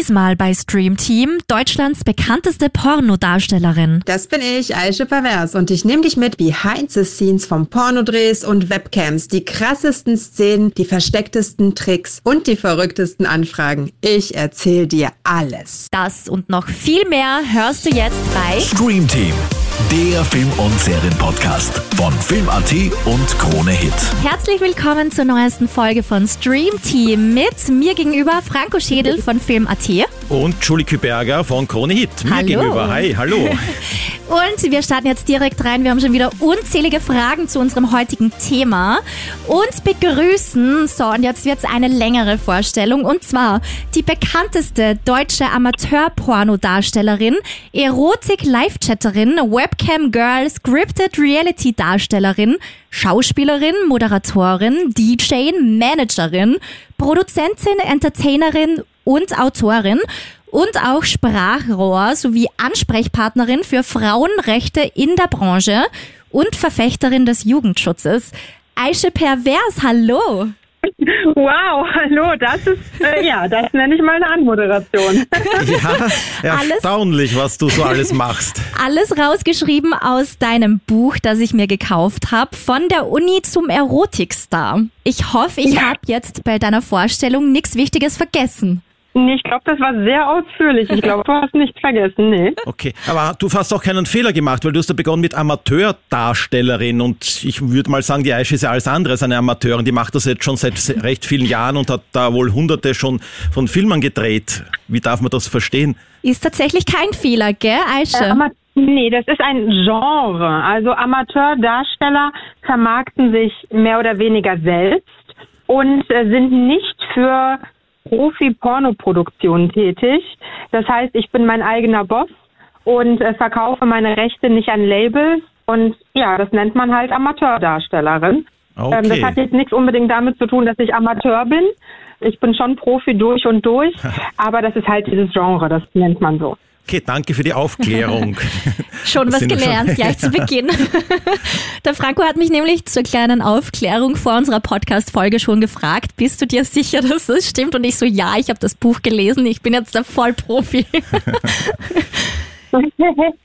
Diesmal bei Stream Team Deutschlands bekannteste Pornodarstellerin. Das bin ich, Aische Pervers, und ich nehme dich mit behind the scenes vom Pornodrehs und Webcams, die krassesten Szenen, die verstecktesten Tricks und die verrücktesten Anfragen. Ich erzähle dir alles. Das und noch viel mehr hörst du jetzt bei Stream Team, der Film- und Serienpodcast von Film.at und Krone Hit. Herzlich willkommen zur neuesten Folge von Stream Team mit mir gegenüber Franco Schädel von Film.at. Und Julie Küberger von Krone Hit. Mir Hallo. gegenüber. Hi, hallo. Und wir starten jetzt direkt rein. Wir haben schon wieder unzählige Fragen zu unserem heutigen Thema. Und begrüßen, so, und jetzt wird's eine längere Vorstellung. Und zwar die bekannteste deutsche Amateur-Porno-Darstellerin, Erotik-Live-Chatterin, Webcam-Girl, Scripted-Reality-Darstellerin, Schauspielerin, Moderatorin, DJ, Managerin, Produzentin, Entertainerin und Autorin und auch Sprachrohr sowie Ansprechpartnerin für Frauenrechte in der Branche und Verfechterin des Jugendschutzes. Aische Pervers, hallo! Wow, hallo, das ist, äh, ja, das nenne ich mal eine Anmoderation. Ja, erstaunlich, was du so alles machst. Alles rausgeschrieben aus deinem Buch, das ich mir gekauft habe, von der Uni zum Erotikstar. Ich hoffe, ich habe jetzt bei deiner Vorstellung nichts Wichtiges vergessen. Nee, Ich glaube, das war sehr ausführlich. Ich glaube, du hast nichts vergessen, nee. Okay, aber du hast auch keinen Fehler gemacht, weil du hast ja begonnen mit Amateurdarstellerin und ich würde mal sagen, die Aische ist ja alles andere als eine Amateurin. Die macht das jetzt schon seit se- recht vielen Jahren und hat da wohl hunderte schon von Filmen gedreht. Wie darf man das verstehen? Ist tatsächlich kein Fehler, gell, Aische? Ama nee, das ist ein Genre. Also Amateurdarsteller vermarkten sich mehr oder weniger selbst und äh, sind nicht für Profi-Pornoproduktion tätig. Das heißt, ich bin mein eigener Boss und äh, verkaufe meine Rechte nicht an Labels. Und ja, das nennt man halt Amateurdarstellerin. Ähm, das Okay. hat jetzt nichts unbedingt damit zu tun, dass ich Amateur bin. Ich bin schon Profi durch und durch, aber das ist halt dieses Genre, das nennt man so. Okay, danke für die Aufklärung. Schon was gelernt, schon- gleich zu Beginn. Der Franco hat mich nämlich zur kleinen Aufklärung vor unserer Podcast-Folge schon gefragt, bist du dir sicher, dass das stimmt? Und ich so, ja, ich habe das Buch gelesen, ich bin jetzt der Vollprofi.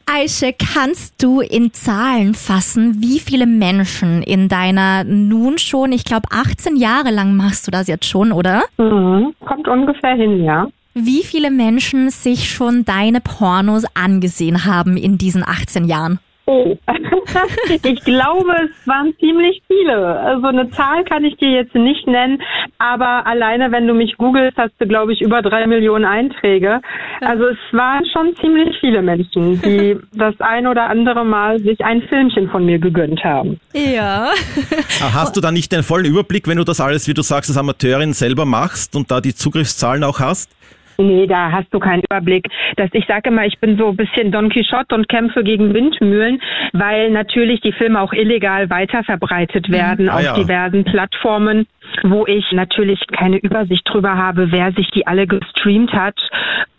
Aische, kannst du in Zahlen fassen, wie viele Menschen in deiner nun schon, ich glaube 18 Jahre lang machst du das jetzt schon, oder? Mhm. Kommt ungefähr hin, ja. Wie viele Menschen sich schon deine Pornos angesehen haben in diesen 18 Jahren? Oh. ich glaube, es waren ziemlich viele. Also eine Zahl kann ich dir jetzt nicht nennen, aber alleine wenn du mich googelst, hast du, glaube ich, über drei Millionen Einträge. Also es waren schon ziemlich viele Menschen, die das ein oder andere Mal sich ein Filmchen von mir gegönnt haben. Ja. Hast du da nicht den vollen Überblick, wenn du das alles, wie du sagst, als Amateurin selber machst und da die Zugriffszahlen auch hast? Nee, da hast du keinen Überblick. Das, ich sage immer, ich bin so ein bisschen Don Quixote und kämpfe gegen Windmühlen, weil natürlich die Filme auch illegal weiterverbreitet werden Ah, auf ja. diversen Plattformen, wo ich natürlich keine Übersicht drüber habe, wer sich die alle gestreamt hat.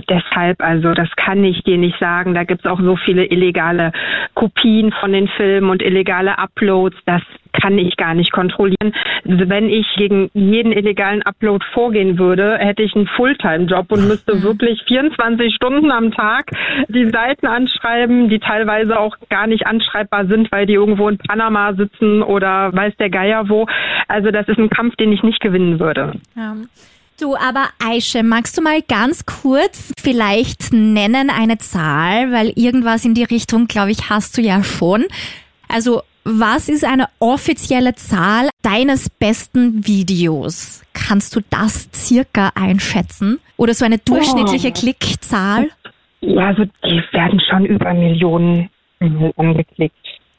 Deshalb, also das kann ich dir nicht sagen. Da gibt's auch so viele illegale Kopien von den Filmen und illegale Uploads. Das kann ich gar nicht kontrollieren. Wenn ich gegen jeden illegalen Upload vorgehen würde, hätte ich einen Fulltime-Job und müsste wirklich 24 Stunden am Tag die Seiten anschreiben, die teilweise auch gar nicht anschreibbar sind, weil die irgendwo in Panama sitzen oder weiß der Geier wo. Also das ist ein Kampf, den ich nicht gewinnen würde. Ja. Du, aber Aische, magst du mal ganz kurz vielleicht nennen eine Zahl, weil irgendwas in die Richtung, glaube ich, hast du ja schon. Also, was ist eine offizielle Zahl deines besten Videos? Kannst du das circa einschätzen? Oder so eine durchschnittliche Oh. Klickzahl? Ja, also die werden schon über Millionen mhm, angeklickt.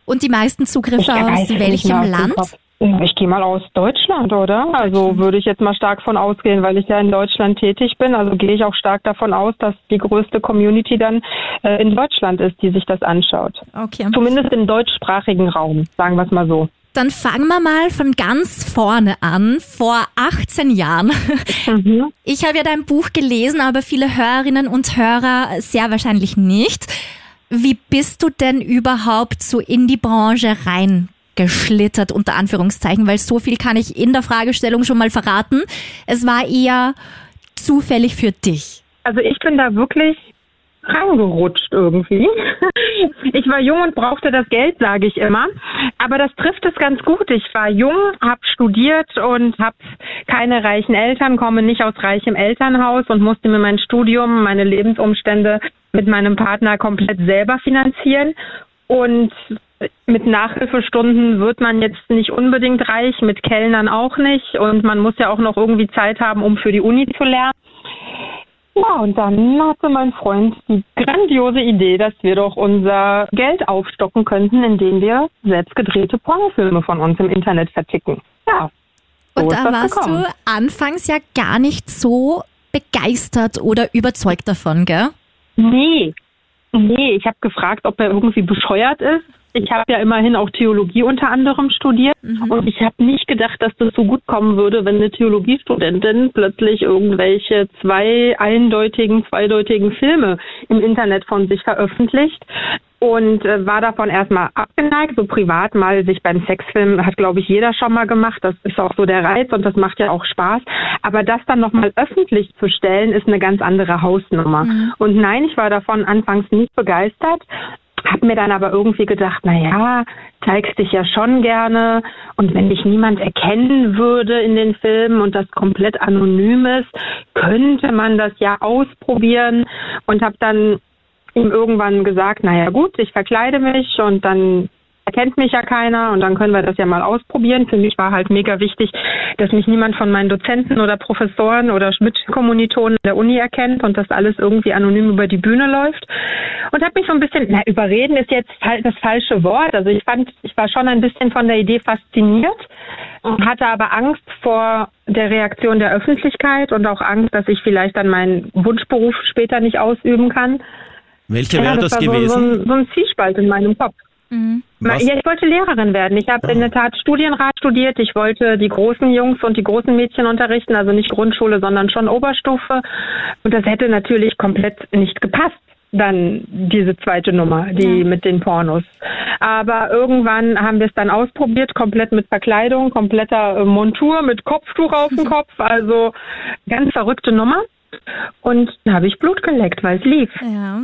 Und die meisten Zugriffe aus welchem Land? Ich gehe mal aus Deutschland, oder? Also würde ich jetzt mal stark von ausgehen, weil ich ja in Deutschland tätig bin. Also gehe ich auch stark davon aus, dass die größte Community dann äh, in Deutschland ist, die sich das anschaut. Okay. Zumindest im deutschsprachigen Raum, sagen wir es mal so. Dann fangen wir mal von ganz vorne an, vor 18 Jahren. Mhm. Ich habe ja dein Buch gelesen, aber viele Hörerinnen und Hörer sehr wahrscheinlich nicht. Wie bist du denn überhaupt so in die Branche reingeschlittert, unter Anführungszeichen? Weil so viel kann ich in der Fragestellung schon mal verraten. Es war eher zufällig für dich. Also ich bin da wirklich reingerutscht irgendwie. Ich war jung und brauchte das Geld, sage ich immer. Aber das trifft es ganz gut. Ich war jung, habe studiert und habe keine reichen Eltern, komme nicht aus reichem Elternhaus und musste mir mein Studium, meine Lebensumstände mit meinem Partner komplett selber finanzieren. Und mit Nachhilfestunden wird man jetzt nicht unbedingt reich, mit Kellnern auch nicht. Und man muss ja auch noch irgendwie Zeit haben, um für die Uni zu lernen. Ja, und dann hatte mein Freund die grandiose Idee, dass wir doch unser Geld aufstocken könnten, indem wir selbst gedrehte Pornofilme von uns im Internet verticken. Ja. So und da warst gekommen. du anfangs ja gar nicht so begeistert oder überzeugt davon, gell? Nee. Nee, ich habe gefragt, ob er irgendwie bescheuert ist. Ich habe ja immerhin auch Theologie unter anderem studiert mhm. und ich habe nicht gedacht, dass das so gut kommen würde, wenn eine Theologiestudentin plötzlich irgendwelche zwei eindeutigen, zweideutigen Filme im Internet von sich veröffentlicht und äh, war davon erstmal abgeneigt, so privat mal sich beim Sexfilm hat glaube ich jeder schon mal gemacht, das ist auch so der Reiz und das macht ja auch Spaß, aber das dann nochmal öffentlich zu stellen, ist eine ganz andere Hausnummer. Mhm. Und nein, ich war davon anfangs nicht begeistert, hab mir dann aber irgendwie gedacht, na ja, zeigst dich ja schon gerne und wenn dich niemand erkennen würde in den Filmen und das komplett anonym ist, könnte man das ja ausprobieren und habe dann ihm irgendwann gesagt, na ja gut, ich verkleide mich und dann erkennt mich ja keiner und dann können wir das ja mal ausprobieren. Für mich war halt mega wichtig, dass mich niemand von meinen Dozenten oder Professoren oder Mitkommilitonen der Uni erkennt und dass alles irgendwie anonym über die Bühne läuft. Und habe mich so ein bisschen, na, überreden ist jetzt das falsche Wort. Also ich fand, ich war schon ein bisschen von der Idee fasziniert, hatte aber Angst vor der Reaktion der Öffentlichkeit und auch Angst, dass ich vielleicht dann meinen Wunschberuf später nicht ausüben kann. Welche wäre ja, das, das gewesen? So, so, so ein Zielspalt in meinem Kopf. Mhm. Ja, ich wollte Lehrerin werden. Ich habe in der Tat Studienrat studiert. Ich wollte die großen Jungs und die großen Mädchen unterrichten, also nicht Grundschule, sondern schon Oberstufe. Und das hätte natürlich komplett nicht gepasst dann diese zweite Nummer, die ja. mit den Pornos. Aber irgendwann haben wir es dann ausprobiert, komplett mit Verkleidung, kompletter äh, Montur, mit Kopftuch auf dem Kopf, also ganz verrückte Nummer. Und da habe ich Blut geleckt, weil es lief. Ja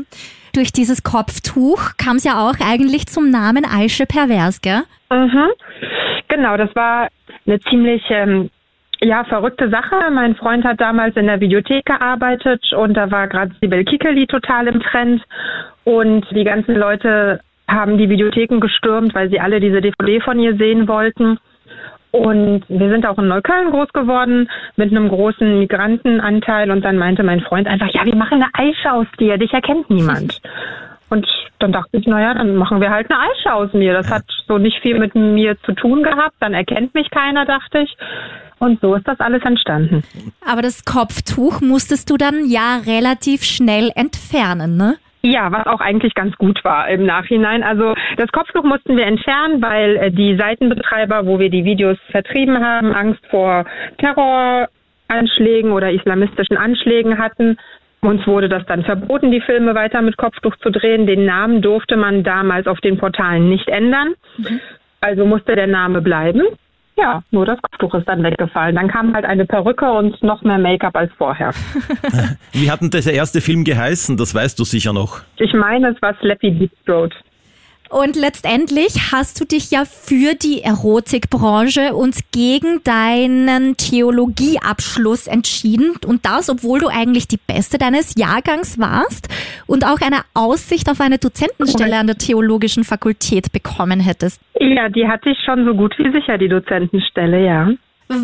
durch dieses Kopftuch kam es ja auch eigentlich zum Namen Aische Pervers, gell? Mhm. Genau, das war eine ziemlich ähm, ja, verrückte Sache. Mein Freund hat damals in der Videothek gearbeitet und da war gerade Sibel Kikeli total im Trend und die ganzen Leute haben die Videotheken gestürmt, weil sie alle diese DVD von ihr sehen wollten. Und wir sind auch in Neukölln groß geworden mit einem großen Migrantenanteil. Und dann meinte mein Freund einfach, ja, wir machen eine Eische aus dir, dich erkennt niemand. Und dann dachte ich, naja, dann machen wir halt eine Eische aus mir. Das hat so nicht viel mit mir zu tun gehabt. Dann erkennt mich keiner, dachte ich. Und so ist das alles entstanden. Aber das Kopftuch musstest du dann ja relativ schnell entfernen, ne? Ja, was auch eigentlich ganz gut war im Nachhinein. Also das Kopftuch mussten wir entfernen, weil äh, die Seitenbetreiber, wo wir die Videos vertrieben haben, Angst vor Terroranschlägen oder islamistischen Anschlägen hatten. Uns wurde das dann verboten, die Filme weiter mit Kopftuch zu drehen. Den Namen durfte man damals auf den Portalen nicht ändern. Mhm. Also musste der Name bleiben. Ja, nur das Kopftuch ist dann weggefallen. Dann kam halt eine Perücke und noch mehr Make-up als vorher. Wie hat denn der erste Film geheißen? Das weißt du sicher noch. Ich meine, es war Slappy Deep Throat. Und letztendlich hast du dich ja für die Erotikbranche und gegen deinen Theologieabschluss entschieden. Und das, obwohl du eigentlich die Beste deines Jahrgangs warst und auch eine Aussicht auf eine Dozentenstelle an der Theologischen Fakultät bekommen hättest. Ja, die hatte ich schon so gut wie sicher, die Dozentenstelle, ja.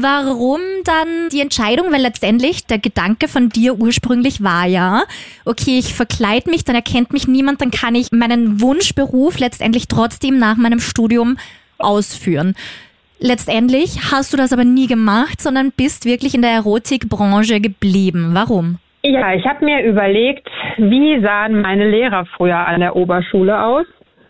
Warum dann die Entscheidung? Weil letztendlich der Gedanke von dir ursprünglich war ja, okay, ich verkleide mich, dann erkennt mich niemand, dann kann ich meinen Wunschberuf letztendlich trotzdem nach meinem Studium ausführen. Letztendlich hast du das aber nie gemacht, sondern bist wirklich in der Erotikbranche geblieben. Warum? Ja, ich habe mir überlegt, wie sahen meine Lehrer früher an der Oberschule aus?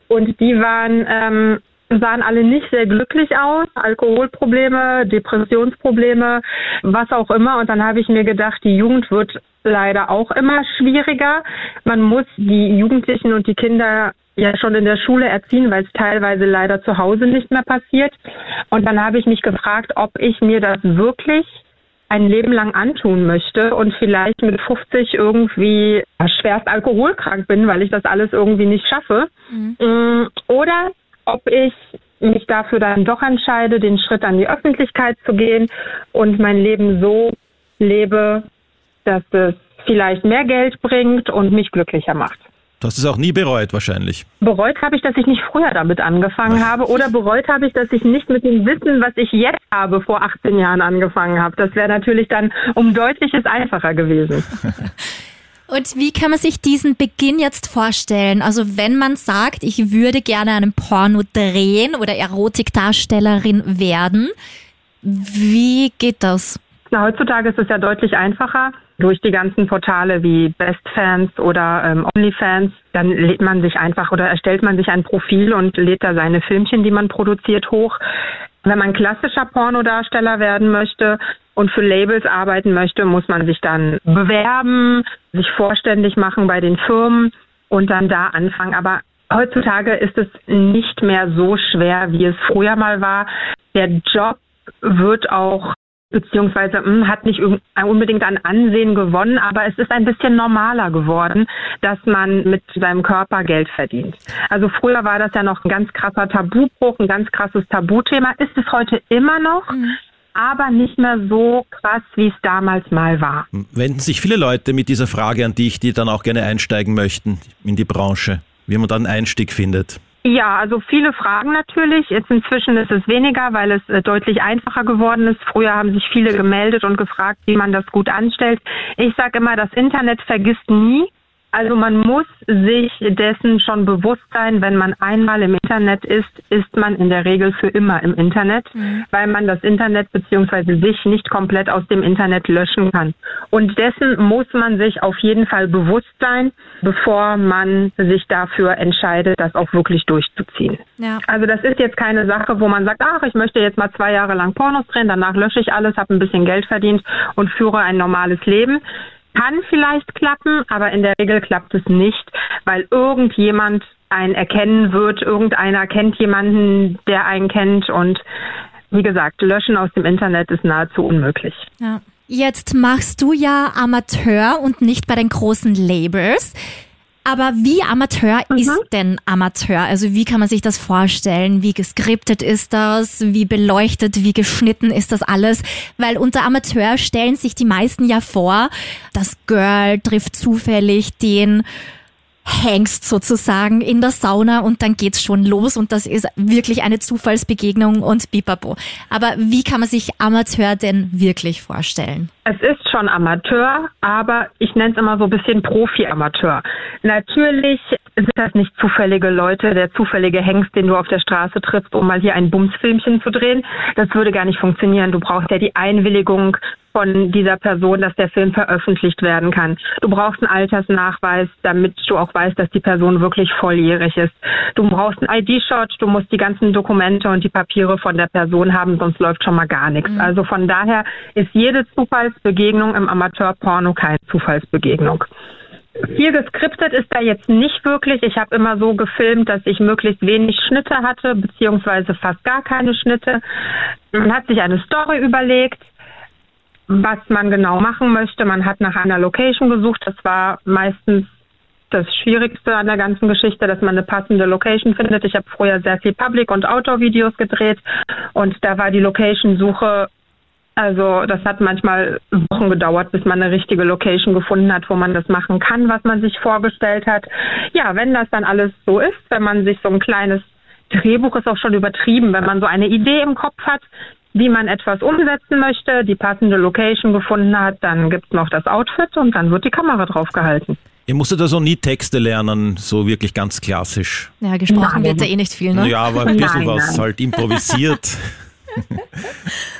Und die waren ähm, sahen alle nicht sehr glücklich aus. Alkoholprobleme, Depressionsprobleme, was auch immer. Und dann habe ich mir gedacht, die Jugend wird leider auch immer schwieriger. Man muss die Jugendlichen und die Kinder ja schon in der Schule erziehen, weil es teilweise leider zu Hause nicht mehr passiert. Und dann habe ich mich gefragt, ob ich mir das wirklich ein Leben lang antun möchte und vielleicht mit 50 irgendwie schwerst alkoholkrank bin, weil ich das alles irgendwie nicht schaffe. Mhm. Oder ob ich mich dafür dann doch entscheide, den Schritt an die Öffentlichkeit zu gehen und mein Leben so lebe, dass es vielleicht mehr Geld bringt und mich glücklicher macht. Du hast es auch nie bereut wahrscheinlich. Bereut habe ich, dass ich nicht früher damit angefangen habe oder bereut habe ich, dass ich nicht mit dem Wissen, was ich jetzt habe, vor 18 Jahren angefangen habe. Das wäre natürlich dann um deutliches einfacher gewesen. Und wie kann man sich diesen Beginn jetzt vorstellen? Also wenn man sagt, ich würde gerne einen Porno drehen oder Erotikdarstellerin werden, wie geht das? Na, heutzutage ist es ja deutlich einfacher durch die ganzen Portale wie Bestfans oder ähm, OnlyFans. Dann lädt man sich einfach oder erstellt man sich ein Profil und lädt da seine Filmchen, die man produziert, hoch. Wenn man klassischer Pornodarsteller werden möchte und für Labels arbeiten möchte, muss man sich dann bewerben, sich vorständig machen bei den Firmen und dann da anfangen. Aber heutzutage ist es nicht mehr so schwer, wie es früher mal war. Der Job wird auch beziehungsweise mh, hm, hat nicht unbedingt an Ansehen gewonnen, aber es ist ein bisschen normaler geworden, dass man mit seinem Körper Geld verdient. Also früher war das ja noch ein ganz krasser Tabubruch, ein ganz krasses Tabuthema, ist es heute immer noch. Mhm aber nicht mehr so krass, wie es damals mal war. Wenden sich viele Leute mit dieser Frage an dich, die dann auch gerne einsteigen möchten in die Branche, wie man dann einen Einstieg findet? Ja, also viele Fragen natürlich. Jetzt inzwischen ist es weniger, weil es äh, deutlich einfacher geworden ist. Früher haben sich viele gemeldet und gefragt, wie man das gut anstellt. Ich sage immer, das Internet vergisst nie. Also man muss sich dessen schon bewusst sein, wenn man einmal im Internet ist, ist man in der Regel für immer im Internet, mhm. weil man das Internet beziehungsweise sich nicht komplett aus dem Internet löschen kann. Und dessen muss man sich auf jeden Fall bewusst sein, bevor man sich dafür entscheidet, das auch wirklich durchzuziehen. Ja. Also das ist jetzt keine Sache, wo man sagt, ach, ich möchte jetzt mal zwei Jahre lang Pornos drehen, danach lösche ich alles, habe ein bisschen Geld verdient und führe ein normales Leben kann vielleicht klappen, aber in der Regel klappt es nicht, weil irgendjemand einen erkennen wird, irgendeiner kennt jemanden, der einen kennt und wie gesagt, löschen aus dem Internet ist nahezu unmöglich. Ja. Jetzt machst du ja Amateur und nicht bei den großen Labels. Aber wie Amateur mhm. ist denn Amateur? Also wie kann man sich das vorstellen? Wie geskriptet ist das? Wie beleuchtet, wie geschnitten ist das alles? Weil unter Amateur stellen sich die meisten ja vor, das Girl trifft zufällig den hängst sozusagen in der Sauna und dann geht's schon los und das ist wirklich eine Zufallsbegegnung und bipapo. Aber wie kann man sich Amateur denn wirklich vorstellen? Es ist schon Amateur, aber ich nenne es immer so ein bisschen Profi-Amateur. Natürlich sind das nicht zufällige Leute, der zufällige Hengst, den du auf der Straße triffst, um mal hier ein Bumsfilmchen zu drehen. Das würde gar nicht funktionieren. Du brauchst ja die Einwilligung von dieser Person, dass der Film veröffentlicht werden kann. Du brauchst einen Altersnachweis, damit du auch weißt, dass die Person wirklich volljährig ist. Du brauchst einen ID-Shot, du musst die ganzen Dokumente und die Papiere von der Person haben, sonst läuft schon mal gar nichts. Mhm. Also von daher ist jede Zufallsbegegnung im Amateurporno keine Zufallsbegegnung. Viel geskriptet ist da jetzt nicht wirklich. Ich habe immer so gefilmt, dass ich möglichst wenig Schnitte hatte, beziehungsweise fast gar keine Schnitte. Man hat sich eine Story überlegt, was man genau machen möchte. Man hat nach einer Location gesucht. Das war meistens das Schwierigste an der ganzen Geschichte, dass man eine passende Location findet. Ich habe früher sehr viel Public- und Outdoor-Videos gedreht und da war die Location-Suche, also das hat manchmal Wochen gedauert, bis man eine richtige Location gefunden hat, wo man das machen kann, was man sich vorgestellt hat. Ja, wenn das dann alles so ist, wenn man sich so ein kleines Drehbuch ist auch schon übertrieben, wenn man so eine Idee im Kopf hat, wie man etwas umsetzen möchte, die passende Location gefunden hat, dann gibt es noch das Outfit und dann wird die Kamera drauf gehalten. Ihr musstet also nie Texte lernen, so wirklich ganz klassisch. Ja, gesprochen nein. wird da eh nicht viel, ne? Ja, aber ein bisschen nein, was nein. halt improvisiert.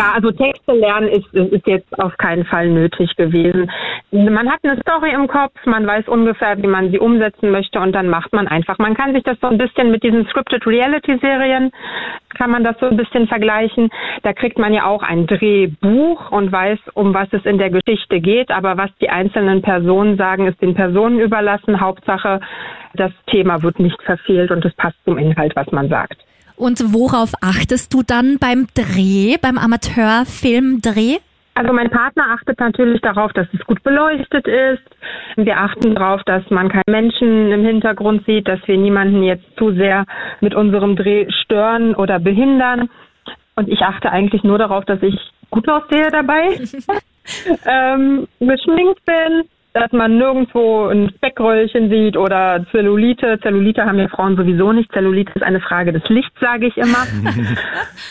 Ja, also Texte lernen ist, ist jetzt auf keinen Fall nötig gewesen. Man hat eine Story im Kopf, man weiß ungefähr, wie man sie umsetzen möchte und dann macht man einfach. Man kann sich das so ein bisschen mit diesen Scripted Reality Serien, kann man das so ein bisschen vergleichen. Da kriegt man ja auch ein Drehbuch und weiß, um was es in der Geschichte geht. Aber was die einzelnen Personen sagen, ist den Personen überlassen. Hauptsache, das Thema wird nicht verfehlt und es passt zum Inhalt, was man sagt. Und worauf achtest du dann beim Dreh, beim Amateurfilmdreh? Also mein Partner achtet natürlich darauf, dass es gut beleuchtet ist. Wir achten darauf, dass man keinen Menschen im Hintergrund sieht, dass wir niemanden jetzt zu sehr mit unserem Dreh stören oder behindern. Und ich achte eigentlich nur darauf, dass ich gut aussehe dabei, ähm, geschminkt bin, dass man nirgendwo ein Speckröllchen sieht oder Zellulite. Zellulite haben ja Frauen sowieso nicht. Zellulite ist eine Frage des Lichts, sage ich immer.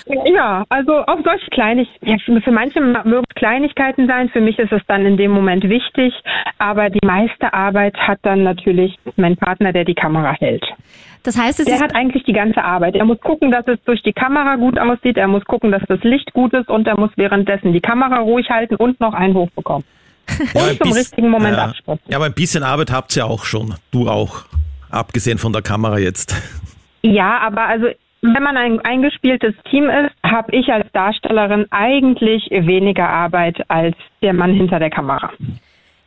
ja, also auch solche Kleinigkeiten. Für manche mögen es Kleinigkeiten sein. Für mich ist es dann in dem Moment wichtig. Aber die meiste Arbeit hat dann natürlich mein Partner, der die Kamera hält. Das heißt, es der hat eigentlich die ganze Arbeit. Er muss gucken, dass es durch die Kamera gut aussieht. Er muss gucken, dass das Licht gut ist und er muss währenddessen die Kamera ruhig halten und noch einen Hoch bekommen. Ja, und zum richtigen Moment ja, abspritzen. Ja, aber ein bisschen Arbeit habt ihr auch schon. Du auch. Abgesehen von der Kamera jetzt. Ja, aber also wenn man ein eingespieltes Team ist, habe ich als Darstellerin eigentlich weniger Arbeit als der Mann hinter der Kamera.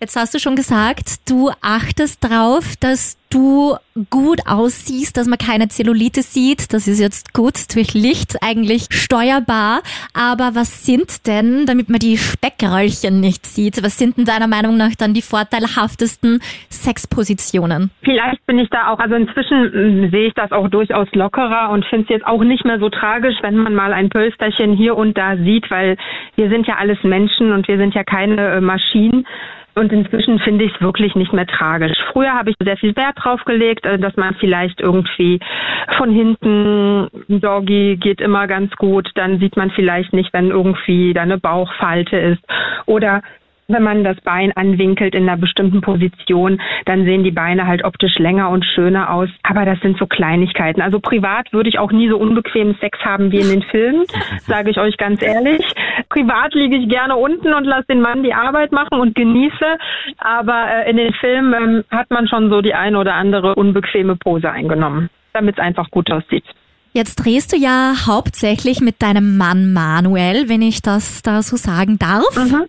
Jetzt hast du schon gesagt, du achtest darauf, dass du gut aussiehst, dass man keine Zellulite sieht. Das ist jetzt gut durch Licht eigentlich steuerbar. Aber was sind denn, damit man die Speckröllchen nicht sieht, was sind denn deiner Meinung nach dann die vorteilhaftesten Sexpositionen? Vielleicht bin ich da auch, also inzwischen sehe ich das auch durchaus lockerer und finde es jetzt auch nicht mehr so tragisch, wenn man mal ein Pölsterchen hier und da sieht, weil wir sind ja alles Menschen und wir sind ja keine äh, Maschinen. Und inzwischen finde ich es wirklich nicht mehr tragisch. Früher habe ich sehr viel Wert drauf gelegt, äh, dass man vielleicht irgendwie von hinten, Doggy geht immer ganz gut, dann sieht man vielleicht nicht, wenn irgendwie da eine Bauchfalte ist. Oder wenn man das Bein anwinkelt in einer bestimmten Position, dann sehen die Beine halt optisch länger und schöner aus. Aber das sind so Kleinigkeiten. Also privat würde ich auch nie so unbequemen Sex haben wie in den Filmen, sage ich euch ganz ehrlich. Privat liege ich gerne unten und lasse den Mann die Arbeit machen und genieße. Aber äh, in den Filmen ähm, hat man schon so die eine oder andere unbequeme Pose eingenommen, damit es einfach gut aussieht. Jetzt drehst du ja hauptsächlich mit deinem Mann Manuel, wenn ich das da so sagen darf. Mhm.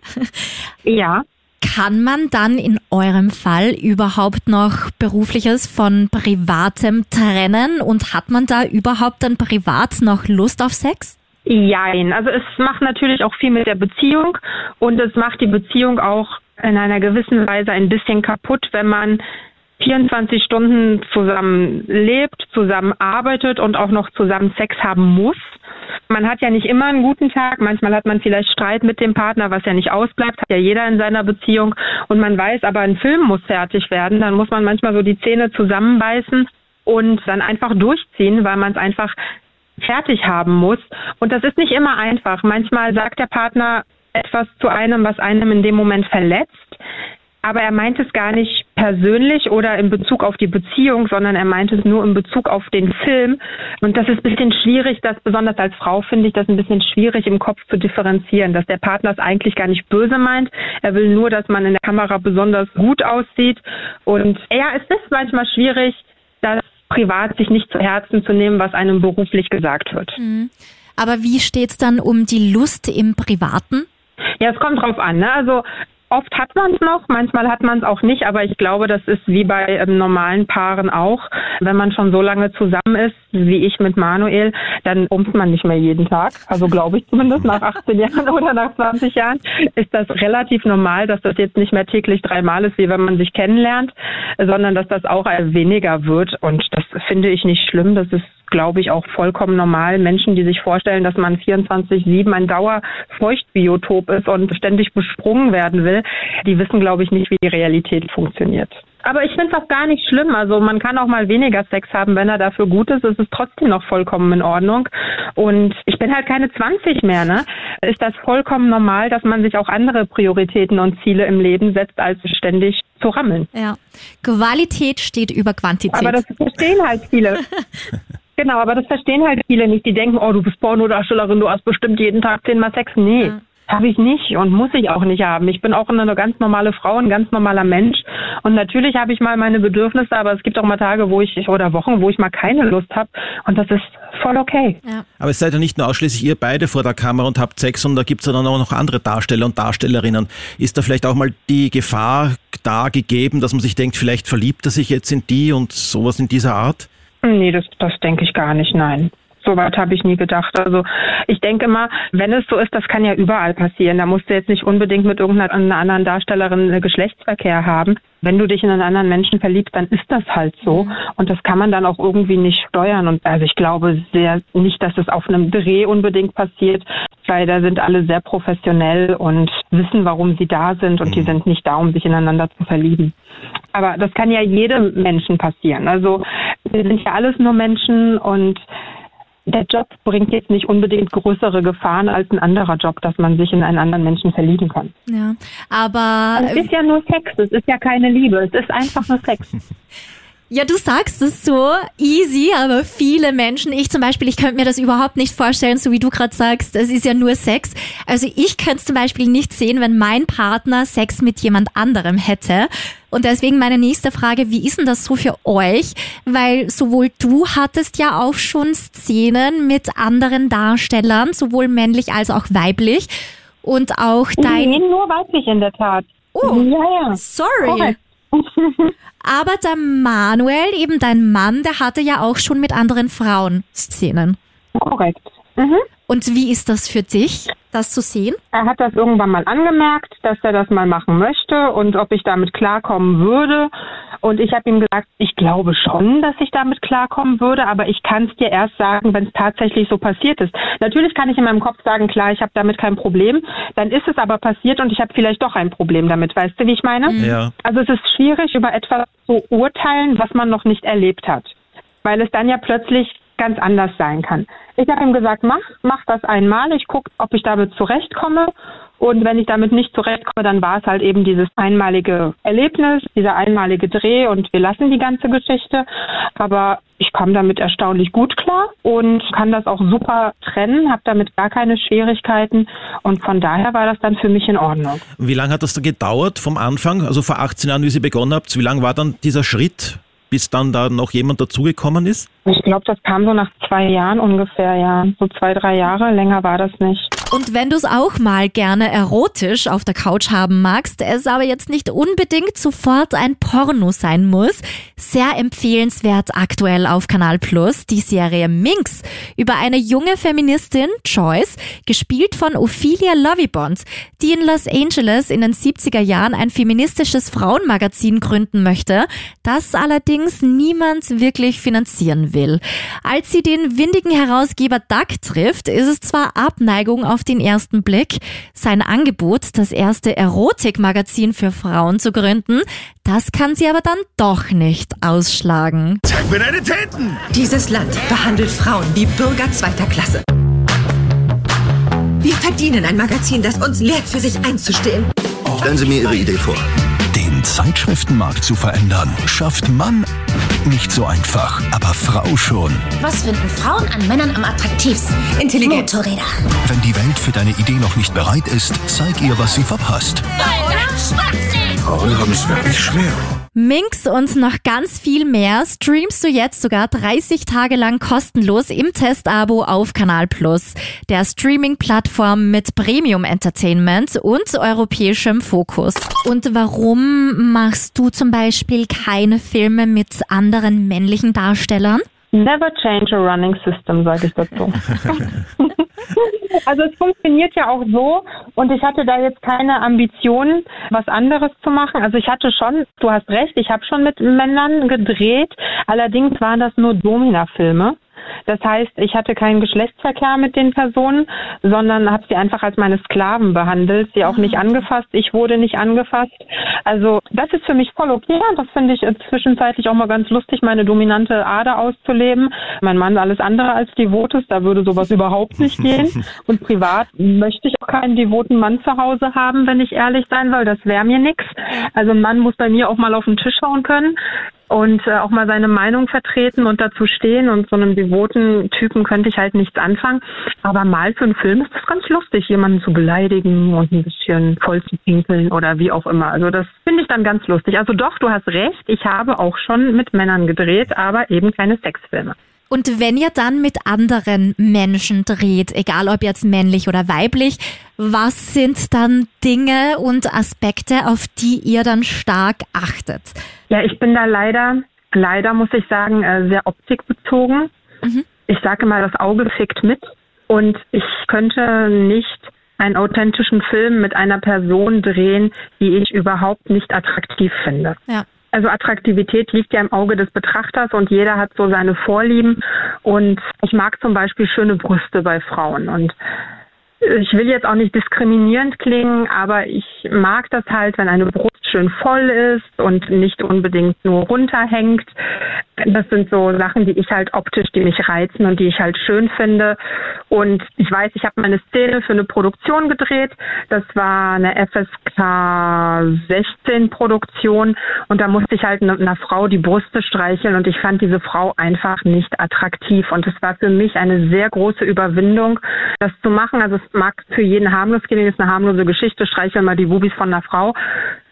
Ja. Kann man dann in eurem Fall überhaupt noch berufliches von privatem trennen und hat man da überhaupt dann privat noch Lust auf Sex? Jein. Also es macht natürlich auch viel mit der Beziehung und es macht die Beziehung auch in einer gewissen Weise ein bisschen kaputt, wenn man 24 Stunden zusammen lebt, zusammen arbeitet und auch noch zusammen Sex haben muss. Man hat ja nicht immer einen guten Tag. Manchmal hat man vielleicht Streit mit dem Partner, was ja nicht ausbleibt, hat ja jeder in seiner Beziehung. Und man weiß, aber ein Film muss fertig werden. Dann muss man manchmal so die Zähne zusammenbeißen und dann einfach durchziehen, weil man es einfach fertig haben muss. Und das ist nicht immer einfach. Manchmal sagt der Partner etwas zu einem, was einem in dem Moment verletzt aber er meint es gar nicht persönlich oder in Bezug auf die Beziehung, sondern er meint es nur in Bezug auf den Film. Und das ist ein bisschen schwierig, das besonders als Frau finde ich das ein bisschen schwierig im Kopf zu differenzieren, dass der Partner es eigentlich gar nicht böse meint. Er will nur, dass man in der Kamera besonders gut aussieht. Und ja, es ist manchmal schwierig, das privat sich nicht zu Herzen zu nehmen, was einem beruflich gesagt wird. Mhm. Aber wie steht es dann um die Lust im Privaten? Ja, es kommt drauf an. Ne? Also Oft hat man es noch, manchmal hat man es auch nicht, aber ich glaube, das ist wie bei ähm, normalen Paaren auch. Wenn man schon so lange zusammen ist, wie ich mit Manuel, dann umst man nicht mehr jeden Tag. Also glaube ich zumindest nach 18 Jahren oder nach 20 Jahren ist das relativ normal, dass das jetzt nicht mehr täglich dreimal ist, wie wenn man sich kennenlernt, sondern dass das auch weniger wird. Und das finde ich nicht schlimm. Das ist glaube ich, auch vollkommen normal. Menschen, die sich vorstellen, dass man 24-7 ein Dauerfeuchtbiotop ist und ständig besprungen werden will, die wissen, glaube ich, nicht, wie die Realität funktioniert. Aber ich finde es auch gar nicht schlimm. Also man kann auch mal weniger Sex haben, wenn er dafür gut ist. Es ist trotzdem noch vollkommen in Ordnung. Und ich bin halt keine 20 mehr, ne? Ist das vollkommen normal, dass man sich auch andere Prioritäten und Ziele im Leben setzt, als ständig zu rammeln. Ja. Qualität steht über Quantität. Aber das verstehen halt viele. Genau, aber das verstehen halt viele nicht. Die denken, oh, du bist Pornodarstellerin, du hast bestimmt jeden Tag zehnmal Sex. Nee. Ja. Habe ich nicht und muss ich auch nicht haben. Ich bin auch eine ganz normale Frau, ein ganz normaler Mensch. Und natürlich habe ich mal meine Bedürfnisse, aber es gibt auch mal Tage, wo ich oder Wochen, wo ich mal keine Lust habe. Und das ist voll okay. Ja. Aber es seid ja nicht nur ausschließlich ihr beide vor der Kamera und habt Sex, sondern da gibt es ja dann auch noch andere Darsteller und Darstellerinnen. Ist da vielleicht auch mal die Gefahr da gegeben, dass man sich denkt, vielleicht verliebt er sich jetzt in die und sowas in dieser Art? Nee, das, das denke ich gar nicht, nein. Soweit habe ich nie gedacht. Also ich denke immer, wenn es so ist, das kann ja überall passieren. Da musst du jetzt nicht unbedingt mit irgendeiner anderen Darstellerin Geschlechtsverkehr haben. Wenn du dich in einen anderen Menschen verliebst, dann ist das halt so. Und das kann man dann auch irgendwie nicht steuern. Und also ich glaube sehr nicht, dass es auf einem Dreh unbedingt passiert, weil da sind alle sehr professionell und wissen, warum sie da sind und die Mhm. sind nicht da, um sich ineinander zu verlieben. Aber das kann ja jedem Menschen passieren. Also wir sind ja alles nur Menschen und der Job bringt jetzt nicht unbedingt größere Gefahren als ein anderer Job, dass man sich in einen anderen Menschen verlieben kann. Ja, aber Es ist ja nur Sex, es ist ja keine Liebe, es ist einfach nur Sex. Ja, du sagst es so easy, aber viele Menschen, ich zum Beispiel, ich könnte mir das überhaupt nicht vorstellen, so wie du gerade sagst, es ist ja nur Sex. Also ich könnte es zum Beispiel nicht sehen, wenn mein Partner Sex mit jemand anderem hätte. Und deswegen meine nächste Frage, wie ist denn das so für euch? Weil sowohl du hattest ja auch schon Szenen mit anderen Darstellern, sowohl männlich als auch weiblich. Und auch dein... Nee, nur weiblich in der Tat. Oh. Ja, ja. Sorry. Korrekt. Aber der Manuel, eben dein Mann, der hatte ja auch schon mit anderen Frauen Szenen. Korrekt. Mhm. Und wie ist das für dich, das zu sehen? Er hat das irgendwann mal angemerkt, dass er das mal machen möchte und ob ich damit klarkommen würde. Und ich habe ihm gesagt, ich glaube schon, dass ich damit klarkommen würde, aber ich kann es dir erst sagen, wenn es tatsächlich so passiert ist. Natürlich kann ich in meinem Kopf sagen, klar, ich habe damit kein Problem. Dann ist es aber passiert und ich habe vielleicht doch ein Problem damit. Weißt du, wie ich meine? Ja. Also es ist schwierig, über etwas zu urteilen, was man noch nicht erlebt hat, weil es dann ja plötzlich ganz anders sein kann. Ich habe ihm gesagt, mach, mach das einmal. Ich gucke, ob ich damit zurechtkomme. Und wenn ich damit nicht zurechtkomme, dann war es halt eben dieses einmalige Erlebnis, dieser einmalige Dreh und wir lassen die ganze Geschichte. Aber ich kam damit erstaunlich gut klar und kann das auch super trennen, habe damit gar keine Schwierigkeiten und von daher war das dann für mich in Ordnung. Wie lange hat das da gedauert vom Anfang, also vor 18 Jahren, wie Sie begonnen habt? Wie lang war dann dieser Schritt, bis dann da noch jemand dazugekommen ist? Ich glaube, das kam so nach zwei Jahren ungefähr, ja. So zwei, drei Jahre, länger war das nicht. Und wenn du es auch mal gerne erotisch auf der Couch haben magst, es aber jetzt nicht unbedingt sofort ein Porno sein muss, sehr empfehlenswert aktuell auf Kanal Plus die Serie Minx über eine junge Feministin, Joyce, gespielt von Ophelia Lovibond, die in Los Angeles in den 70er Jahren ein feministisches Frauenmagazin gründen möchte, das allerdings niemand wirklich finanzieren will. Als sie den windigen Herausgeber Doug trifft, ist es zwar Abneigung auf den ersten Blick, sein Angebot, das erste Erotikmagazin für Frauen zu gründen, das kann sie aber dann doch nicht ausschlagen. Zeig mir deine Titten! Dieses Land behandelt Frauen wie Bürger zweiter Klasse. Wir verdienen ein Magazin, das uns lehrt, für sich einzustehen. Stellen Sie mir Ihre Idee vor. Den Zeitschriftenmarkt zu verändern, schafft Mann nicht so einfach, aber Frau schon. Was finden Frauen an Männern am attraktivsten? Intelligent. Motorräder. Wenn die Welt für deine Idee noch nicht bereit ist, zeig ihr, was sie verpasst. Frauen haben es wirklich schwer. Minx und noch ganz viel mehr streamst du jetzt sogar 30 Tage lang kostenlos im Testabo auf Kanal Plus, der Streaming-Plattform mit Premium Entertainment und europäischem Fokus. Und warum machst du zum Beispiel keine Filme mit anderen männlichen Darstellern? Never change a running system, sage ich dazu. also es funktioniert ja auch so und ich hatte da jetzt keine Ambitionen, was anderes zu machen. Also ich hatte schon, du hast recht, ich habe schon mit Männern gedreht, allerdings waren das nur Domina-Filme. Das heißt, ich hatte keinen Geschlechtsverkehr mit den Personen, sondern habe sie einfach als meine Sklaven behandelt, sie auch nicht angefasst, ich wurde nicht angefasst. Also das ist für mich voll okay. Das finde ich zwischenzeitlich auch mal ganz lustig, meine dominante Ader auszuleben. Mein Mann alles andere als devot ist, da würde sowas überhaupt nicht gehen. Und privat möchte ich auch keinen devoten Mann zu Hause haben, wenn ich ehrlich sein soll. Das wäre mir nix. Also ein Mann muss bei mir auch mal auf den Tisch hauen können und äh, auch mal seine Meinung vertreten und dazu stehen. Und so einem devoten Typen könnte ich halt nichts anfangen. Aber mal für einen Film ist das ganz lustig, jemanden zu beleidigen und ein bisschen voll zu pinkeln oder wie auch immer. Also das finde ich dann ganz lustig. Also doch, du hast recht, ich habe auch schon mit Männern gedreht, aber eben keine Sexfilme. Und wenn ihr dann mit anderen Menschen dreht, egal ob jetzt männlich oder weiblich, was sind dann Dinge und Aspekte, auf die ihr dann stark achtet? Ja, ich bin da leider, leider muss ich sagen, äh, sehr optikbezogen. ich sage mal, das Auge fickt mit und ich könnte nicht einen authentischen Film mit einer Person drehen, die ich überhaupt nicht attraktiv finde. Ja. Also Attraktivität liegt ja im Auge des Betrachters und jeder hat so seine Vorlieben. Und ich mag zum Beispiel schöne Brüste bei Frauen. Und ich will jetzt auch nicht diskriminierend klingen, aber ich mag das halt, wenn eine Brust schön voll ist und nicht unbedingt nur runterhängt. Das sind so Sachen, die ich halt optisch, die mich reizen und die ich halt schön finde. Und ich weiß, ich habe meine Szene für eine Produktion gedreht. Das war eine FSK 16 Produktion und da musste ich halt einer Frau die Brüste streicheln und ich fand diese Frau einfach nicht attraktiv. Und es war für mich eine sehr große Überwindung, das zu machen. Also es mag für jeden harmlos klingen, ist eine harmlose Geschichte, streichel mal die Bubis von einer Frau.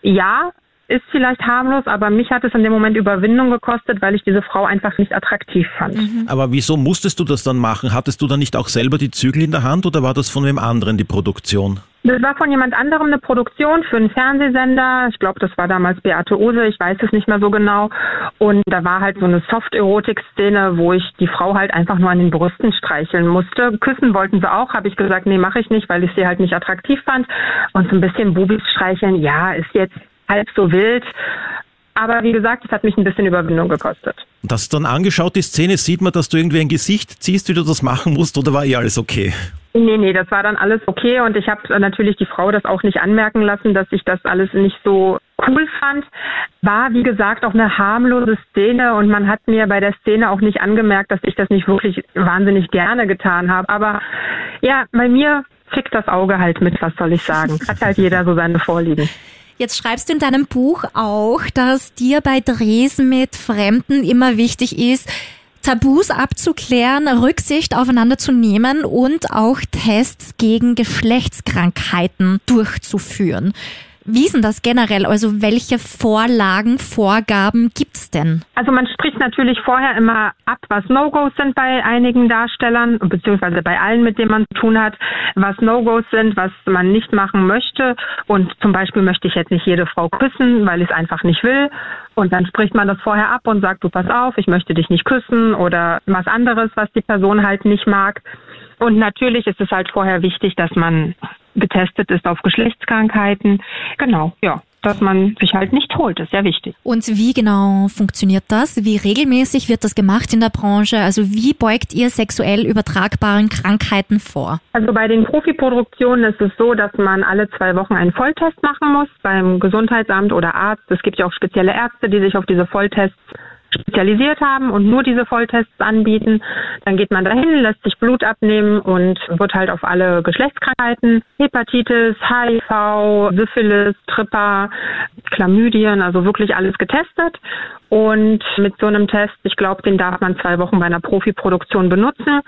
Ja, ist vielleicht harmlos, aber mich hat es in dem Moment Überwindung gekostet, weil ich diese Frau einfach nicht attraktiv fand. Mhm. Aber wieso musstest du das dann machen? Hattest du dann nicht auch selber die Zügel in der Hand oder war das von wem anderen die Produktion? Das war von jemand anderem eine Produktion für einen Fernsehsender. Ich glaube, das war damals Beate Ose, ich weiß es nicht mehr so genau. Und da war halt so eine Soft-Erotik-Szene, wo ich die Frau halt einfach nur an den Brüsten streicheln musste. Küssen wollten sie auch, habe ich gesagt, nee, mache ich nicht, weil ich sie halt nicht attraktiv fand. Und so ein bisschen Bubis streicheln, ja, ist jetzt halb so wild. Aber wie gesagt, es hat mich ein bisschen Überwindung gekostet. Du dann angeschaut, die Szene, sieht man, dass du irgendwie ein Gesicht ziehst, wie du das machen musst, oder war eh alles okay? Nee, nee, das war dann alles okay und ich habe natürlich die Frau das auch nicht anmerken lassen, dass ich das alles nicht so cool fand. War, wie gesagt, auch eine harmlose Szene und man hat mir bei der Szene auch nicht angemerkt, dass ich das nicht wirklich wahnsinnig gerne getan habe. Aber ja, bei mir fickt das Auge halt mit, was soll ich sagen. Hat halt jeder so seine Vorlieben. Jetzt schreibst du in deinem Buch auch, dass dir bei Drehs mit Fremden immer wichtig ist, Tabus abzuklären, Rücksicht aufeinander zu nehmen und auch Tests gegen Geschlechtskrankheiten durchzuführen. Wie ist denn das generell? Also welche Vorlagen, Vorgaben gibt's denn? Also man spricht natürlich vorher immer ab, was No-Gos sind bei einigen Darstellern, beziehungsweise bei allen, mit denen man zu tun hat, was No-Gos sind, was man nicht machen möchte. Und zum Beispiel möchte ich jetzt nicht jede Frau küssen, weil ich es einfach nicht will. Und dann spricht man das vorher ab und sagt, du pass auf, ich möchte dich nicht küssen oder was anderes, was die Person halt nicht mag. Und natürlich ist es halt vorher wichtig, dass man getestet ist auf Geschlechtskrankheiten. Genau, ja dass man sich halt nicht holt, ist sehr wichtig. Und wie genau funktioniert das? Wie regelmäßig wird das gemacht in der Branche? Also wie beugt ihr sexuell übertragbaren Krankheiten vor? Also bei den Profiproduktionen ist es so, dass man alle zwei Wochen einen Volltest machen muss beim Gesundheitsamt oder Arzt. Es gibt ja auch spezielle Ärzte, die sich auf diese Volltests spezialisiert haben und nur diese Volltests anbieten. Dann geht man dahin, lässt sich Blut abnehmen und wird halt auf alle Geschlechtskrankheiten, Hepatitis, HIV, Syphilis, Tripper, Chlamydien, also wirklich alles getestet. Und mit so einem Test, ich glaube, den darf man zwei Wochen bei einer Profiproduktion benutzen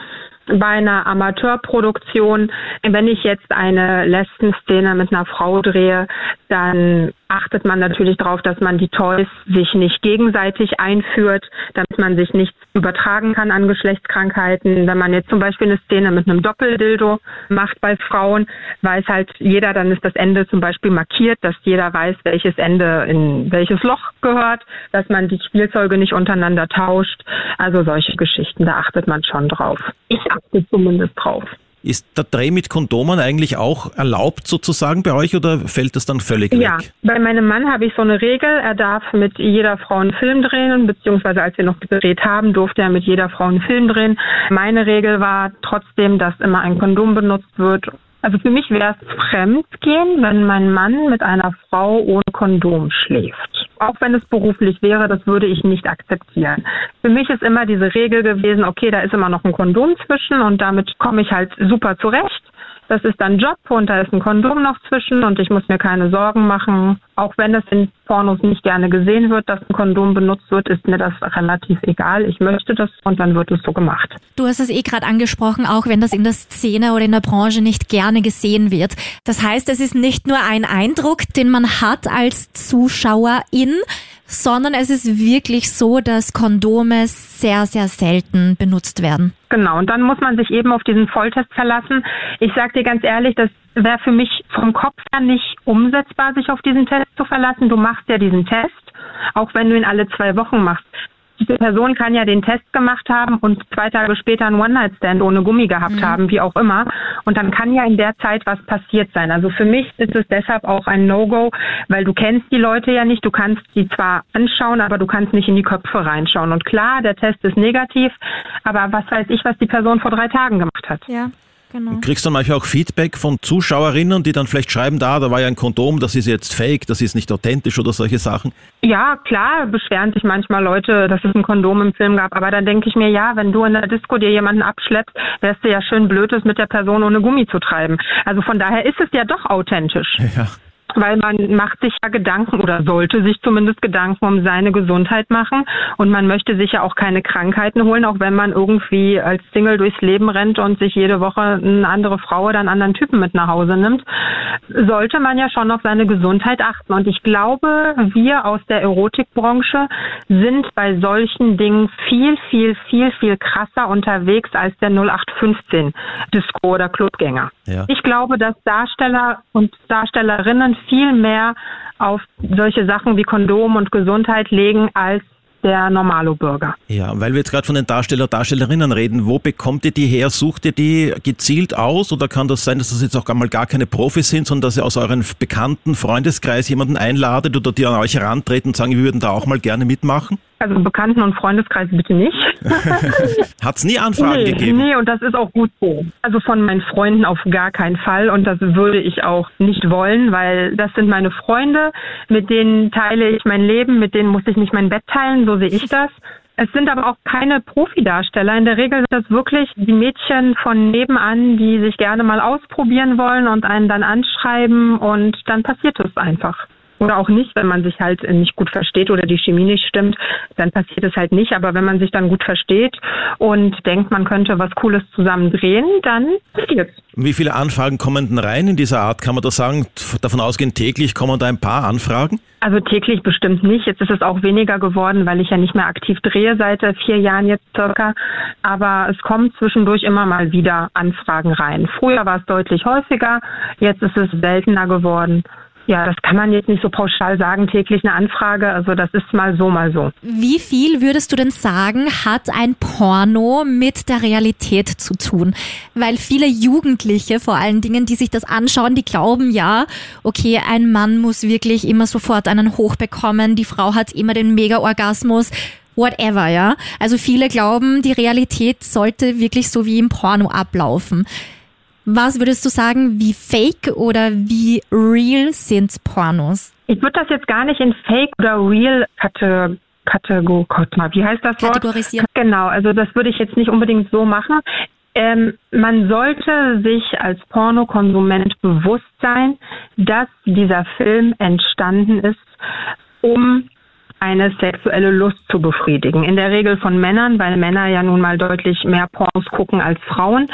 bei einer Amateurproduktion, wenn ich jetzt eine Lesben-Szene mit einer Frau drehe, dann achtet man natürlich darauf, dass man die Toys sich nicht gegenseitig einführt, damit man sich nichts übertragen kann an Geschlechtskrankheiten. Wenn man jetzt zum Beispiel eine Szene mit einem Doppeldildo macht bei Frauen, weiß halt jeder, dann ist das Ende zum Beispiel markiert, dass jeder weiß, welches Ende in welches Loch gehört, dass man die Spielzeuge nicht untereinander tauscht. Also solche Geschichten, da achtet man schon drauf. Ich achte zumindest drauf. Ist der Dreh mit Kondomen eigentlich auch erlaubt sozusagen bei euch oder fällt das dann völlig weg? Ja, bei meinem Mann habe ich so eine Regel. Er darf mit jeder Frau einen Film drehen, beziehungsweise als wir noch gedreht haben, durfte er mit jeder Frau einen Film drehen. Meine Regel war trotzdem, dass immer ein Kondom benutzt wird also für mich wäre es Fremdgehen, wenn mein Mann mit einer Frau ohne Kondom schläft. Auch wenn es beruflich wäre, das würde ich nicht akzeptieren. Für mich ist immer diese Regel gewesen, okay, da ist immer noch ein Kondom zwischen und damit komme ich halt super zurecht. Das ist dann Job und da ist ein Kondom noch zwischen und ich muss mir keine Sorgen machen. Auch wenn es in Pornos nicht gerne gesehen wird, dass ein Kondom benutzt wird, ist mir das relativ egal. Ich möchte das und dann wird es so gemacht. Du hast es eh gerade angesprochen, auch wenn das in der Szene oder in der Branche nicht gerne gesehen wird. Das heißt, es ist nicht nur ein Eindruck, den man hat als Zuschauerin, sondern es ist wirklich so, dass Kondome sehr, sehr selten benutzt werden. Genau, und dann muss man sich eben auf diesen Volltest verlassen. Ich sage dir ganz ehrlich, das wäre für mich vom Kopf her nicht umsetzbar, sich auf diesen Test zu verlassen. Du machst ja diesen Test, auch wenn du ihn alle zwei Wochen machst. Diese Person kann ja den Test gemacht haben und zwei Tage später einen One-Night-Stand ohne Gummi gehabt mhm. haben, wie auch immer. Und dann kann ja in der Zeit was passiert sein. Also für mich ist es deshalb auch ein No-Go, weil du kennst die Leute ja nicht. Du kannst sie zwar anschauen, aber du kannst nicht in die Köpfe reinschauen. Und klar, der Test ist negativ, aber was weiß ich, was die Person vor drei Tagen gemacht hat. Ja. Genau. Kriegst du dann manchmal auch Feedback von Zuschauerinnen, die dann vielleicht schreiben, da, da war ja ein Kondom, das ist jetzt fake, das ist nicht authentisch oder solche Sachen? Ja, klar, beschweren sich manchmal Leute, dass es ein Kondom im Film gab. Aber dann denke ich mir, ja, wenn du in der Disco dir jemanden abschleppst, wärst du ja schön blöd, es mit der Person ohne Gummi zu treiben. Also von daher ist es ja doch authentisch. Ja weil man macht sich ja Gedanken oder sollte sich zumindest Gedanken um seine Gesundheit machen und man möchte sich ja auch keine Krankheiten holen, auch wenn man irgendwie als Single durchs Leben rennt und sich jede Woche eine andere Frau oder einen anderen Typen mit nach Hause nimmt, sollte man ja schon auf seine Gesundheit achten. Und ich glaube, wir aus der Erotikbranche sind bei solchen Dingen viel, viel, viel, viel krasser unterwegs als der 0815 Disco oder Clubgänger. Ja. Ich glaube, dass Darsteller und Darstellerinnen viel mehr auf solche Sachen wie Kondom und Gesundheit legen als der normale Bürger. Ja, weil wir jetzt gerade von den Darsteller, Darstellerinnen reden, wo bekommt ihr die her? Sucht ihr die gezielt aus oder kann das sein, dass das jetzt auch einmal gar keine Profis sind, sondern dass ihr aus euren bekannten Freundeskreis jemanden einladet oder die an euch herantreten und sagen, wir würden da auch mal gerne mitmachen? Also Bekannten- und Freundeskreis bitte nicht. Hat es nie Anfragen nee, gegeben? Nee, und das ist auch gut so. Also von meinen Freunden auf gar keinen Fall und das würde ich auch nicht wollen, weil das sind meine Freunde, mit denen teile ich mein Leben, mit denen muss ich nicht mein Bett teilen, so sehe ich das. Es sind aber auch keine Profidarsteller. In der Regel sind das wirklich die Mädchen von nebenan, die sich gerne mal ausprobieren wollen und einen dann anschreiben und dann passiert es einfach. Oder auch nicht, wenn man sich halt nicht gut versteht oder die Chemie nicht stimmt, dann passiert es halt nicht. Aber wenn man sich dann gut versteht und denkt, man könnte was Cooles zusammen drehen, dann passiert es. Wie viele Anfragen kommen denn rein in dieser Art? Kann man das sagen? Davon ausgehen, täglich kommen da ein paar Anfragen? Also täglich bestimmt nicht. Jetzt ist es auch weniger geworden, weil ich ja nicht mehr aktiv drehe seit vier Jahren jetzt circa. Aber es kommen zwischendurch immer mal wieder Anfragen rein. Früher war es deutlich häufiger, jetzt ist es seltener geworden. Ja, das kann man jetzt nicht so pauschal sagen, täglich eine Anfrage. Also das ist mal so, mal so. Wie viel würdest du denn sagen, hat ein Porno mit der Realität zu tun? Weil viele Jugendliche vor allen Dingen, die sich das anschauen, die glauben ja, okay, ein Mann muss wirklich immer sofort einen Hoch bekommen, die Frau hat immer den Mega-Orgasmus whatever, ja. Also viele glauben, die Realität sollte wirklich so wie im Porno ablaufen. Was würdest du sagen, wie fake oder wie real sind Pornos? Ich würde das jetzt gar nicht in fake oder real kategorisieren. Kategor wie heißt das Wort? Kategorisieren. Genau, also das würde ich jetzt nicht unbedingt so machen. Ähm, man sollte sich als Pornokonsument bewusst sein, dass dieser Film entstanden ist, um eine sexuelle Lust zu befriedigen. In der Regel von Männern, weil Männer ja nun mal deutlich mehr Pornos gucken als Frauen.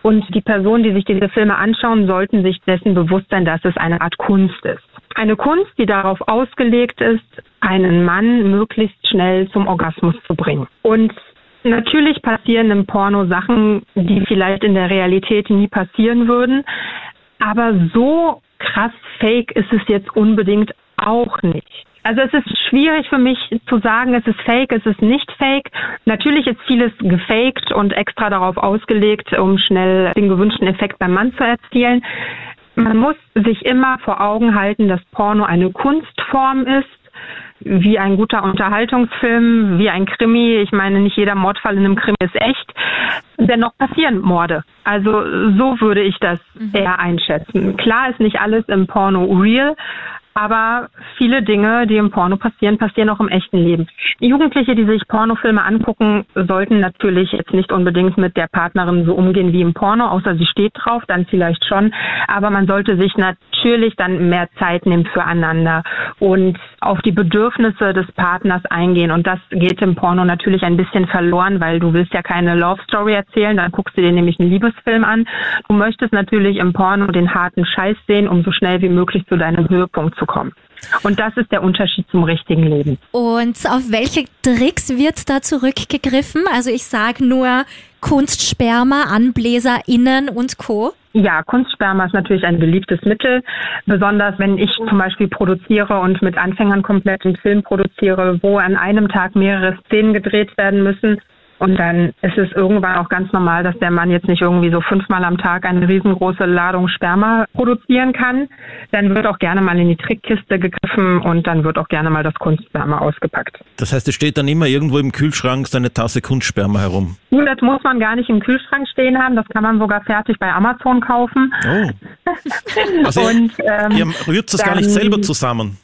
Und die Personen, die sich diese Filme anschauen, sollten sich dessen bewusst sein, dass es eine Art Kunst ist. Eine Kunst, die darauf ausgelegt ist, einen Mann möglichst schnell zum Orgasmus zu bringen. Und natürlich passieren im Porno Sachen, die vielleicht in der Realität nie passieren würden. Aber so krass fake ist es jetzt unbedingt auch nicht. Also es ist schwierig für mich zu sagen, es ist fake, es ist nicht fake. Natürlich ist vieles gefaked und extra darauf ausgelegt, um schnell den gewünschten Effekt beim Mann zu erzielen. Man muss sich immer vor Augen halten, dass Porno eine Kunstform ist, wie ein guter Unterhaltungsfilm, wie ein Krimi. Ich meine, nicht jeder Mordfall in einem Krimi ist echt. Dennoch passieren Morde. Also so würde ich das mhm. eher einschätzen. Klar ist nicht alles im Porno real, aber viele Dinge, die im Porno passieren, passieren auch im echten Leben. Jugendliche, die sich Pornofilme angucken, sollten natürlich jetzt nicht unbedingt mit der Partnerin so umgehen wie im Porno, außer sie steht drauf, dann vielleicht schon. Aber man sollte sich natürlich dann mehr Zeit nehmen füreinander und auf die Bedürfnisse des Partners eingehen. Und das geht im Porno natürlich ein bisschen verloren, weil du willst ja keine Love Story erzählen, dann guckst du dir nämlich einen Liebesfilm an. Du möchtest natürlich im Porno den harten Scheiß sehen, um so schnell wie möglich zu deinem Höhepunkt zu kommen. Und das ist der Unterschied zum richtigen Leben. Und auf welche Tricks wird da zurückgegriffen? Also ich sage nur Kunstsperma, AnbläserInnen und Co. Ja, Kunstsperma ist natürlich ein beliebtes Mittel, besonders wenn ich zum Beispiel produziere und mit Anfängern komplett einen Film produziere, wo an einem Tag mehrere Szenen gedreht werden müssen und dann ist es irgendwann auch ganz normal, dass der Mann jetzt nicht irgendwie so fünfmal am Tag eine riesengroße Ladung Sperma produzieren kann. Dann wird auch gerne mal in die Trickkiste gegriffen und dann wird auch gerne mal das Kunstsperma ausgepackt. Das heißt, es steht dann immer irgendwo im Kühlschrank so eine Tasse Kunstsperma herum. Das muss man gar nicht im Kühlschrank stehen haben. Das kann man sogar fertig bei Amazon kaufen. Oh. Also und, ähm, ihr rührt das gar nicht selber zusammen.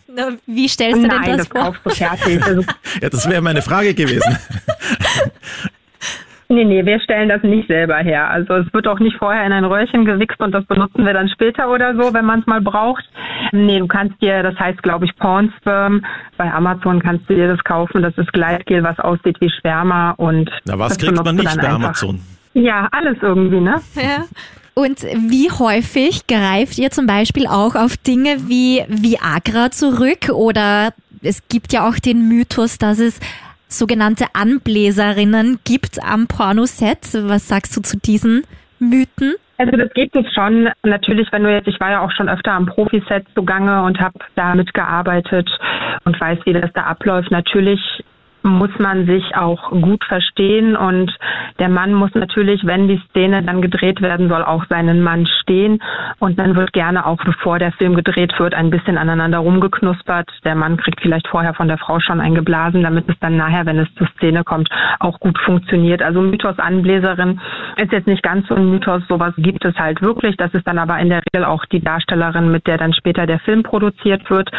Wie stellst du Nein, denn das, das vor? Du fertig. Also ja, das wäre meine Frage gewesen. Nee, nee, wir stellen das nicht selber her. Also es wird auch nicht vorher in ein Röhrchen gewichst und das benutzen wir dann später oder so, wenn man es mal braucht. Nee, du kannst dir, das heißt glaube ich Pornsperm, bei Amazon kannst du dir das kaufen. Das ist Gleitgel, was aussieht wie Sperma und Na, was kriegt man nicht bei Amazon? Ja, alles irgendwie, ne? Ja. Und wie häufig greift ihr zum Beispiel auch auf Dinge wie Viagra zurück? Oder es gibt ja auch den Mythos, dass es sogenannte Anbläserinnen gibt am Pornoset. Was sagst du zu diesen Mythen? Also das gibt es schon. Natürlich, wenn du jetzt, ich war ja auch schon öfter am Profiset zugange und habe da mitgearbeitet und weiß, wie das da abläuft. Natürlich muss man sich auch gut verstehen und der Mann muss natürlich, wenn die Szene dann gedreht werden soll, auch seinen Mann stehen und dann wird gerne auch, bevor der Film gedreht wird, ein bisschen aneinander rumgeknuspert. Der Mann kriegt vielleicht vorher von der Frau schon eingeblasen, damit es dann nachher, wenn es zur Szene kommt, auch gut funktioniert. Also Mythos Anbläserin ist jetzt nicht ganz so ein Mythos, sowas gibt es halt wirklich. Das ist dann aber in der Regel auch die Darstellerin, mit der dann später der Film produziert wird.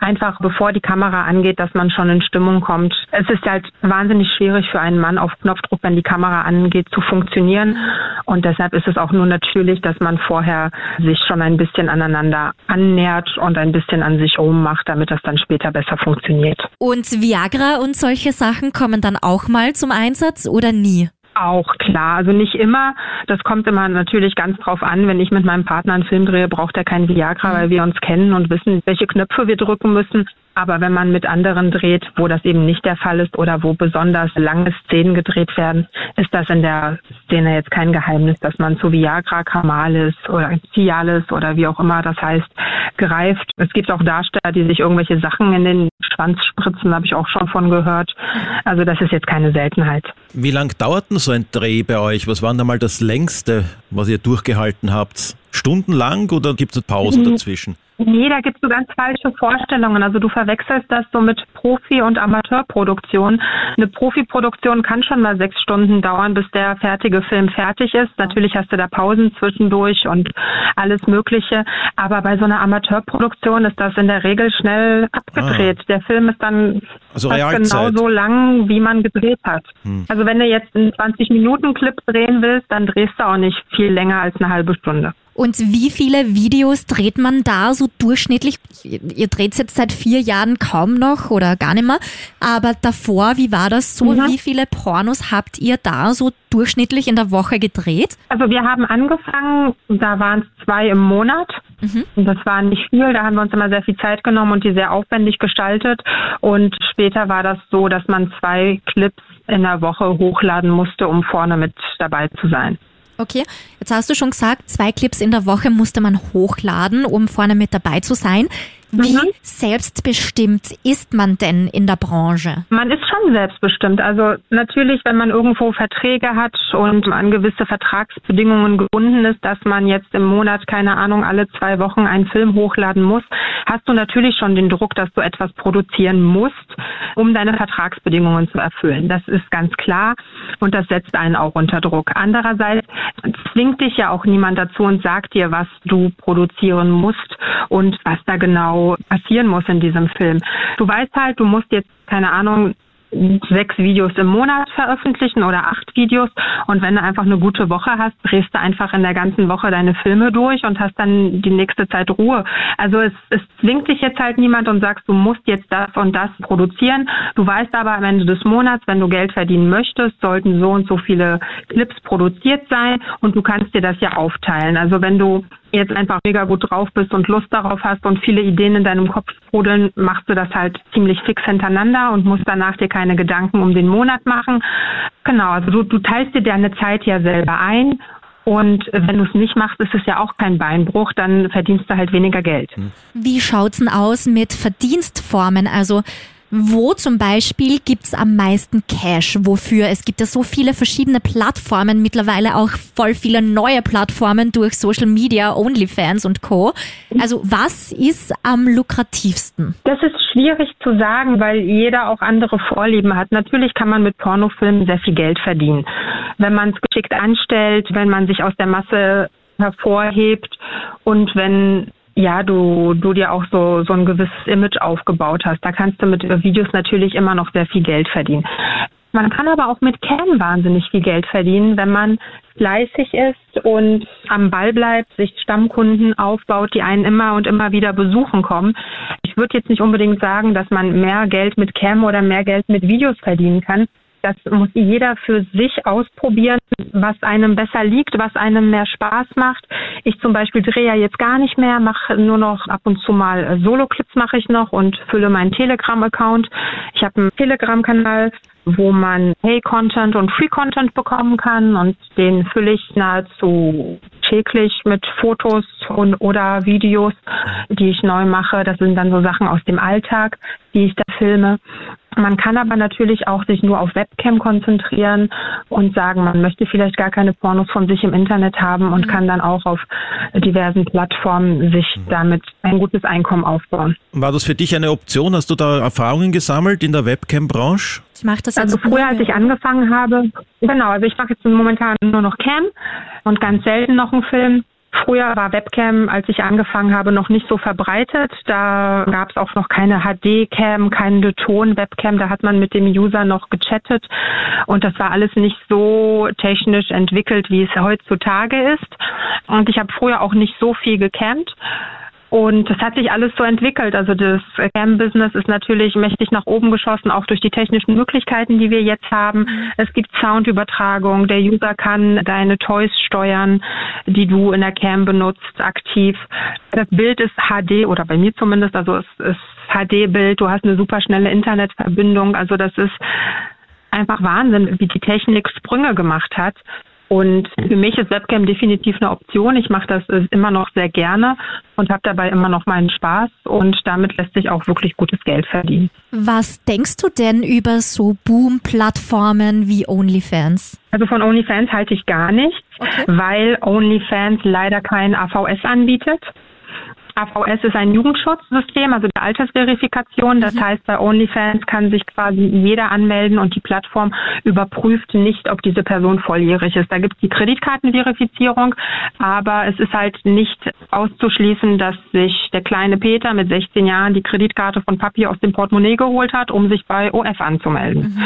Einfach bevor die Kamera angeht, dass man schon in Stimmung kommt. Es ist ist halt wahnsinnig schwierig für einen Mann auf Knopfdruck, wenn die Kamera angeht, zu funktionieren. Und deshalb ist es auch nur natürlich, dass man vorher sich schon ein bisschen aneinander annähert und ein bisschen an sich rummacht, damit das dann später besser funktioniert. Und Viagra und solche Sachen kommen dann auch mal zum Einsatz oder nie? Auch klar, also nicht immer. Das kommt immer natürlich ganz drauf an. Wenn ich mit meinem Partner einen Film drehe, braucht er kein Viagra, weil wir uns kennen und wissen, welche Knöpfe wir drücken müssen. Aber wenn man mit anderen dreht, wo das eben nicht der Fall ist oder wo besonders lange Szenen gedreht werden, ist das in der Szene jetzt kein Geheimnis, dass man zu Viagra, Kamalis oder Cialis oder wie auch immer das heißt, greift. Es gibt auch Darsteller, die sich irgendwelche Sachen in den Schwanz spritzen, habe ich auch schon von gehört. Also das ist jetzt keine Seltenheit. Wie lang dauert denn so ein Dreh bei euch? Was war denn mal das längste, was ihr durchgehalten habt? Stundenlang oder gibt es Pausen mhm. dazwischen? Nee, da gibst du ganz falsche Vorstellungen. Also du verwechselst das so mit Profi- und Amateurproduktion. Eine Profiproduktion kann schon mal sechs Stunden dauern, bis der fertige Film fertig ist. Natürlich hast du da Pausen zwischendurch und alles Mögliche. Aber bei so einer Amateurproduktion ist das in der Regel schnell abgedreht. Ah. Der Film ist dann also genau so lang, wie man gedreht hat. Hm. Also wenn du jetzt einen 20-Minuten-Clip drehen willst, dann drehst du auch nicht viel länger als eine halbe Stunde. Und wie viele Videos dreht man da so durchschnittlich? Ihr dreht jetzt seit vier Jahren kaum noch oder gar nicht mehr. Aber davor, wie war das so? Mhm. Wie viele Pornos habt ihr da so durchschnittlich in der Woche gedreht? Also wir haben angefangen, da waren es zwei im Monat. Mhm. Das war nicht viel, da haben wir uns immer sehr viel Zeit genommen und die sehr aufwendig gestaltet. Und später war das so, dass man zwei Clips in der Woche hochladen musste, um vorne mit dabei zu sein. Okay, jetzt hast du schon gesagt, zwei Clips in der Woche musste man hochladen, um vorne mit dabei zu sein. Wie mhm. selbstbestimmt ist man denn in der Branche? Man ist schon selbstbestimmt. Also natürlich, wenn man irgendwo Verträge hat und an gewisse Vertragsbedingungen gebunden ist, dass man jetzt im Monat, keine Ahnung, alle zwei Wochen einen Film hochladen muss, hast du natürlich schon den Druck, dass du etwas produzieren musst, um deine Vertragsbedingungen zu erfüllen. Das ist ganz klar und das setzt einen auch unter Druck. Andererseits zwingt dich ja auch niemand dazu und sagt dir, was du produzieren musst und was da genau passieren muss in diesem Film. Du weißt halt, du musst jetzt, keine Ahnung, sechs Videos im Monat veröffentlichen oder acht Videos. Und wenn du einfach eine gute Woche hast, drehst du einfach in der ganzen Woche deine Filme durch und hast dann die nächste Zeit Ruhe. Also es, es zwingt dich jetzt halt niemand und sagst, du musst jetzt das und das produzieren. Du weißt aber am Ende des Monats, wenn du Geld verdienen möchtest, sollten so und so viele Clips produziert sein und du kannst dir das ja aufteilen. Also wenn du jetzt einfach mega gut drauf bist und Lust darauf hast und viele Ideen in deinem Kopf sprudeln, machst du das halt ziemlich fix hintereinander und musst danach dir keine Gedanken um den Monat machen. Genau, also du, du teilst dir deine Zeit ja selber ein Und wenn du es nicht machst, ist es ja auch kein Beinbruch, dann verdienst du halt weniger Geld. Wie schaut's denn aus mit Verdienstformen? Also wo zum Beispiel gibt's am meisten Cash? Wofür? Es gibt ja so viele verschiedene Plattformen, mittlerweile auch voll viele neue Plattformen durch Social Media, OnlyFans und Co. Also was ist am lukrativsten? Das ist schwierig zu sagen, weil jeder auch andere Vorlieben hat. Natürlich kann man mit Pornofilmen sehr viel Geld verdienen. Wenn man es geschickt anstellt, wenn man sich aus der Masse hervorhebt und wenn ja, du, du dir auch so, so ein gewisses Image aufgebaut hast. Da kannst du mit Videos natürlich immer noch sehr viel Geld verdienen. Man kann aber auch mit Cam wahnsinnig viel Geld verdienen, wenn man fleißig ist und am Ball bleibt, sich Stammkunden aufbaut, die einen immer und immer wieder besuchen kommen. Ich würde jetzt nicht unbedingt sagen, dass man mehr Geld mit Cam oder mehr Geld mit Videos verdienen kann. Das muss jeder für sich ausprobieren, was einem besser liegt, was einem mehr Spaß macht. Ich zum Beispiel drehe ja jetzt gar nicht mehr, mache nur noch ab und zu mal Solo-Clips mache ich noch und fülle meinen Telegram-Account. Ich habe einen Telegram-Kanal, wo man Pay-Content und Free-Content bekommen kann und den fülle ich nahezu täglich mit Fotos und oder Videos, die ich neu mache. Das sind dann so Sachen aus dem Alltag, die ich da filme. Man kann aber natürlich auch sich nur auf Webcam konzentrieren und sagen, man möchte vielleicht gar keine Pornos von sich im Internet haben und mhm. kann dann auch auf diversen Plattformen sich mhm. damit ein gutes Einkommen aufbauen. War das für dich eine Option? Hast du da Erfahrungen gesammelt in der Webcam-Branche? Ich mache das also früher, als ich angefangen habe, genau, also ich mache jetzt momentan nur noch Cam und ganz selten noch einen Film. Früher war Webcam, als ich angefangen habe, noch nicht so verbreitet. Da gab es auch noch keine HD-Cam, keine Ton-Webcam. Da hat man mit dem User noch gechattet. Und das war alles nicht so technisch entwickelt, wie es heutzutage ist. Und ich habe früher auch nicht so viel gecampt. Und das hat sich alles so entwickelt. Also das Cam-Business ist natürlich mächtig nach oben geschossen, auch durch die technischen Möglichkeiten, die wir jetzt haben. Es gibt Soundübertragung. Der User kann deine Toys steuern, die du in der Cam benutzt, aktiv. Das Bild ist HD oder bei mir zumindest, also es ist HD-Bild. Du hast eine super schnelle Internetverbindung. Also das ist einfach Wahnsinn, wie die Technik Sprünge gemacht hat. Und für mich ist Webcam definitiv eine Option. Ich mache das äh, immer noch sehr gerne und habe dabei immer noch meinen Spaß und damit lässt sich auch wirklich gutes Geld verdienen. Was denkst du denn über so Boom-Plattformen wie OnlyFans? Also von OnlyFans halte ich gar nichts, okay. weil OnlyFans leider kein AVS anbietet. AVS ist ein Jugendschutzsystem, also der Altersverifikation. Das mhm. heißt, bei OnlyFans kann sich quasi jeder anmelden und die Plattform überprüft nicht, ob diese Person volljährig ist. Da gibt es die Kreditkartenverifizierung, aber es ist halt nicht auszuschließen, dass sich der kleine Peter mit 16 Jahren die Kreditkarte von Papi aus dem Portemonnaie geholt hat, um sich bei OF anzumelden. Mhm.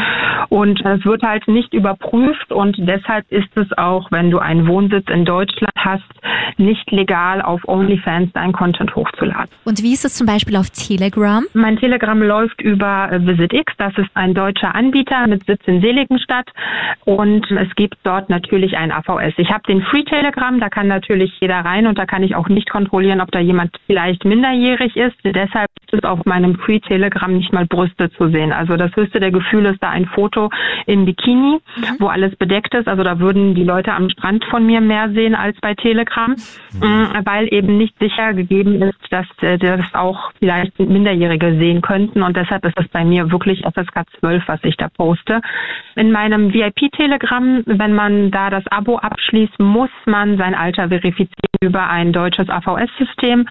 Und es wird halt nicht überprüft und deshalb ist es auch, wenn du einen Wohnsitz in Deutschland hast, nicht legal auf OnlyFans dein Konto Content hochzuladen. Und wie ist es zum Beispiel auf Telegram? Mein Telegram läuft über äh, VisitX. Das ist ein deutscher Anbieter mit Sitz in Seligenstadt. Und es gibt dort natürlich ein AVS. Ich habe den Free Telegram, da kann natürlich jeder rein und da kann ich auch nicht kontrollieren, ob da jemand vielleicht minderjährig ist. Deshalb ist es auf meinem Free Telegram nicht mal Brüste zu sehen. Also das höchste der Gefühle ist da ein Foto im Bikini, mhm. wo alles bedeckt ist. Also da würden die Leute am Strand von mir mehr sehen als bei Telegram, mhm. weil eben nicht sicher gegeben gegeben ist, dass äh, das auch vielleicht Minderjährige sehen könnten. Und deshalb ist es bei mir wirklich FSK 12, was ich da poste. In meinem VIP-Telegramm, wenn man da das Abo abschließt, muss man sein Alter verifizieren über ein deutsches AVS-System.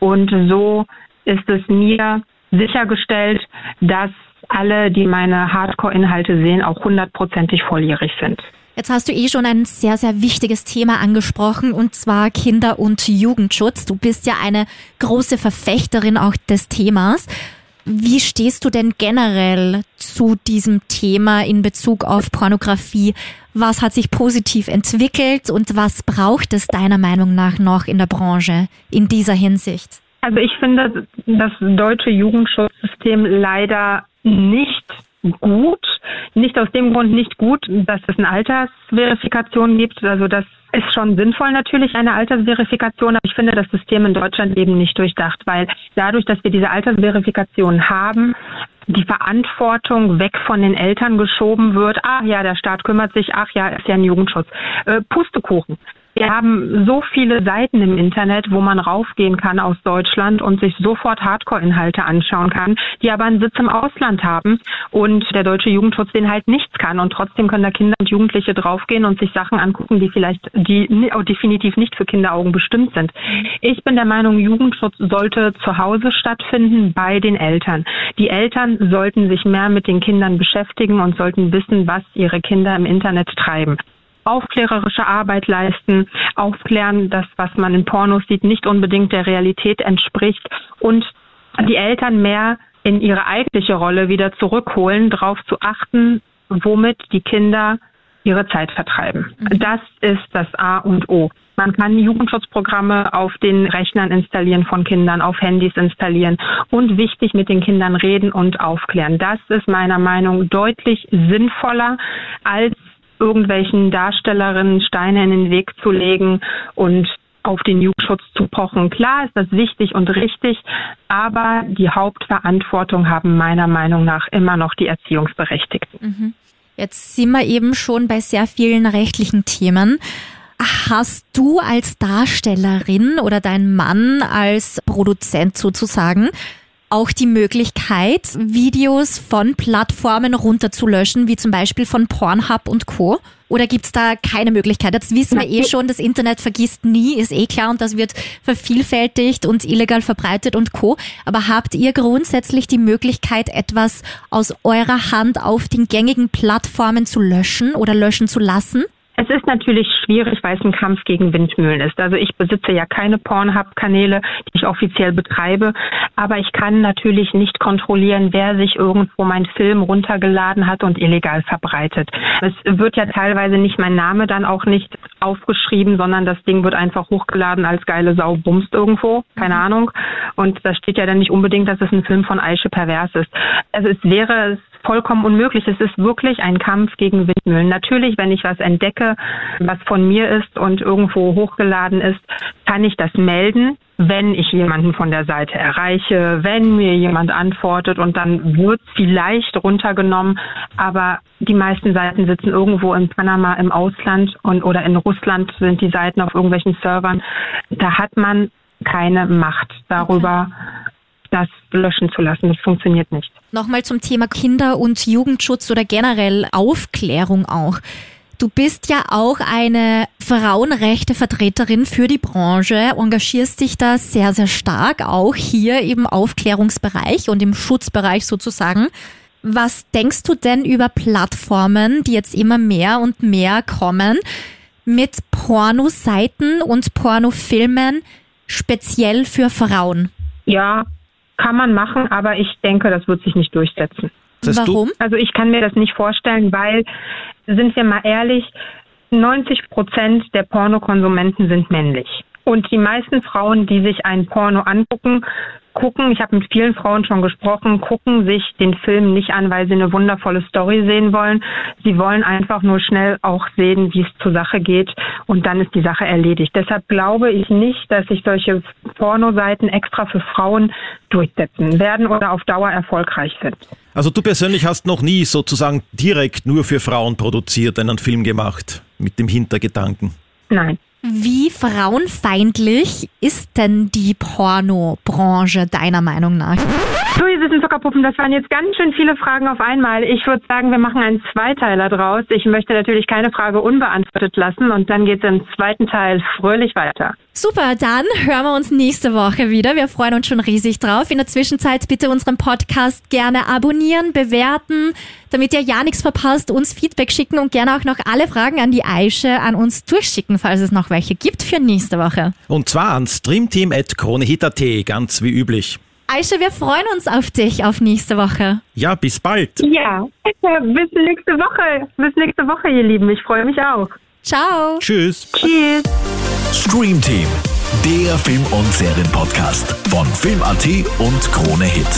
Und so ist es mir sichergestellt, dass alle, die meine Hardcore-Inhalte sehen, auch hundertprozentig volljährig sind. Jetzt hast du eh schon ein sehr, sehr wichtiges Thema angesprochen, und zwar Kinder- und Jugendschutz. Du bist ja eine große Verfechterin auch des Themas. Wie stehst du denn generell zu diesem Thema in Bezug auf Pornografie? Was hat sich positiv entwickelt und was braucht es deiner Meinung nach noch in der Branche in dieser Hinsicht? Also ich finde das deutsche Jugendschutzsystem leider nicht gut. Nicht aus dem Grund nicht gut, dass es eine Altersverifikation gibt. Also das ist schon sinnvoll natürlich eine Altersverifikation, aber ich finde das System in Deutschland eben nicht durchdacht, weil dadurch, dass wir diese Altersverifikation haben, die Verantwortung weg von den Eltern geschoben wird. Ach ja, der Staat kümmert sich. Ach ja, ist ja ein Jugendschutz. Äh, Pustekuchen. Wir haben so viele Seiten im Internet, wo man raufgehen kann aus Deutschland und sich sofort Hardcore-Inhalte anschauen kann, die aber einen Sitz im Ausland haben und der deutsche Jugendschutz den halt nichts kann. Und trotzdem können da Kinder und Jugendliche draufgehen und sich Sachen angucken, die vielleicht, die definitiv nicht für Kinderaugen bestimmt sind. Ich bin der Meinung, Jugendschutz sollte zu Hause stattfinden bei den Eltern. Die Eltern sollten sich mehr mit den Kindern beschäftigen und sollten wissen, was ihre Kinder im Internet treiben aufklärerische Arbeit leisten, aufklären, dass was man in Pornos sieht, nicht unbedingt der Realität entspricht und die Eltern mehr in ihre eigentliche Rolle wieder zurückholen, darauf zu achten, womit die Kinder ihre Zeit vertreiben. Mhm. Das ist das A und O. Man kann Jugendschutzprogramme auf den Rechnern installieren von Kindern, auf Handys installieren und wichtig mit den Kindern reden und aufklären. Das ist meiner Meinung nach deutlich sinnvoller als irgendwelchen Darstellerinnen Steine in den Weg zu legen und auf den Jugendschutz zu pochen. Klar ist das wichtig und richtig, aber die Hauptverantwortung haben meiner Meinung nach immer noch die Erziehungsberechtigten. Mhm. Jetzt sind wir eben schon bei sehr vielen rechtlichen Themen. Hast du als Darstellerin oder dein Mann als Produzent sozusagen auch die Möglichkeit, Videos von Plattformen runterzulöschen, wie zum Beispiel von Pornhub und Co. Oder gibt's da keine Möglichkeit? Jetzt wissen wir eh schon, das Internet vergisst nie, ist eh klar und das wird vervielfältigt und illegal verbreitet und Co. Aber habt ihr grundsätzlich die Möglichkeit, etwas aus eurer Hand auf den gängigen Plattformen zu löschen oder löschen zu lassen? Es ist natürlich schwierig, weil es ein Kampf gegen Windmühlen ist. Also ich besitze ja keine Pornhub-Kanäle, die ich offiziell betreibe, aber ich kann natürlich nicht kontrollieren, wer sich irgendwo meinen Film runtergeladen hat und illegal verbreitet. Es wird ja teilweise nicht mein Name dann auch nicht aufgeschrieben, sondern das Ding wird einfach hochgeladen als geile Sau bumst irgendwo, keine mhm. Ahnung. Und da steht ja dann nicht unbedingt, dass es ein Film von Aische Pervers ist. Also es wäre vollkommen unmöglich. Es ist wirklich ein Kampf gegen Windmühlen. Natürlich, wenn ich was entdecke, was von mir ist und irgendwo hochgeladen ist, kann ich das melden, wenn ich jemanden von der Seite erreiche, wenn mir jemand antwortet und dann wird vielleicht runtergenommen. Aber die meisten Seiten sitzen irgendwo in Panama im Ausland und oder in Russland sind die Seiten auf irgendwelchen Servern. Da hat man keine Macht darüber, das löschen zu lassen. Das funktioniert nicht. Nochmal zum Thema Kinder- und Jugendschutz oder generell Aufklärung auch. Du bist ja auch eine Frauenrechte-Vertreterin für die Branche, engagierst dich da sehr, sehr stark, auch hier im Aufklärungsbereich und im Schutzbereich sozusagen. Was denkst du denn über Plattformen, die jetzt immer mehr und mehr kommen, mit Pornoseiten und Pornofilmen speziell für Frauen? Ja, kann man machen, aber ich denke, das wird sich nicht durchsetzen. Warum? Also ich kann mir das nicht vorstellen, weil, sind wir mal ehrlich, 90 Prozent der Pornokonsumenten sind männlich. Und die meisten Frauen, die sich ein Porno angucken, gucken, ich habe mit vielen Frauen schon gesprochen, gucken sich den Film nicht an, weil sie eine wundervolle Story sehen wollen. Sie wollen einfach nur schnell auch sehen, wie es zur Sache geht und dann ist die Sache erledigt. Deshalb glaube ich nicht, dass sich solche Pornoseiten extra für Frauen durchsetzen werden oder auf Dauer erfolgreich sind. Also du persönlich hast noch nie sozusagen direkt nur für Frauen produziert, einen Film gemacht mit dem Hintergedanken? Nein. Wie frauenfeindlich ist denn die Pornobranche deiner Meinung nach? So, ihr süßen Zuckerpuppen, das waren jetzt ganz schön viele Fragen auf einmal. Ich würde sagen, wir machen einen Zweiteiler draus. Ich möchte natürlich keine Frage unbeantwortet lassen und dann geht es im zweiten Teil fröhlich weiter. Super, dann hören wir uns nächste Woche wieder. Wir freuen uns schon riesig drauf. In der Zwischenzeit bitte unseren Podcast gerne abonnieren, bewerten, damit ihr ja nichts verpasst, uns Feedback schicken und gerne auch noch alle Fragen an die Aische an uns durchschicken, falls es noch welche gibt für nächste Woche. Und zwar an streamteam.kronehit.at, ganz wie üblich. Aische, wir freuen uns auf dich auf nächste Woche. Ja, bis bald. Ja, bis nächste Woche. Bis nächste Woche, ihr Lieben. Ich freue mich auch. Ciao. Tschüss. Tschüss. Stream Team, der Film- und Serienpodcast von Film.at und Krone Hit.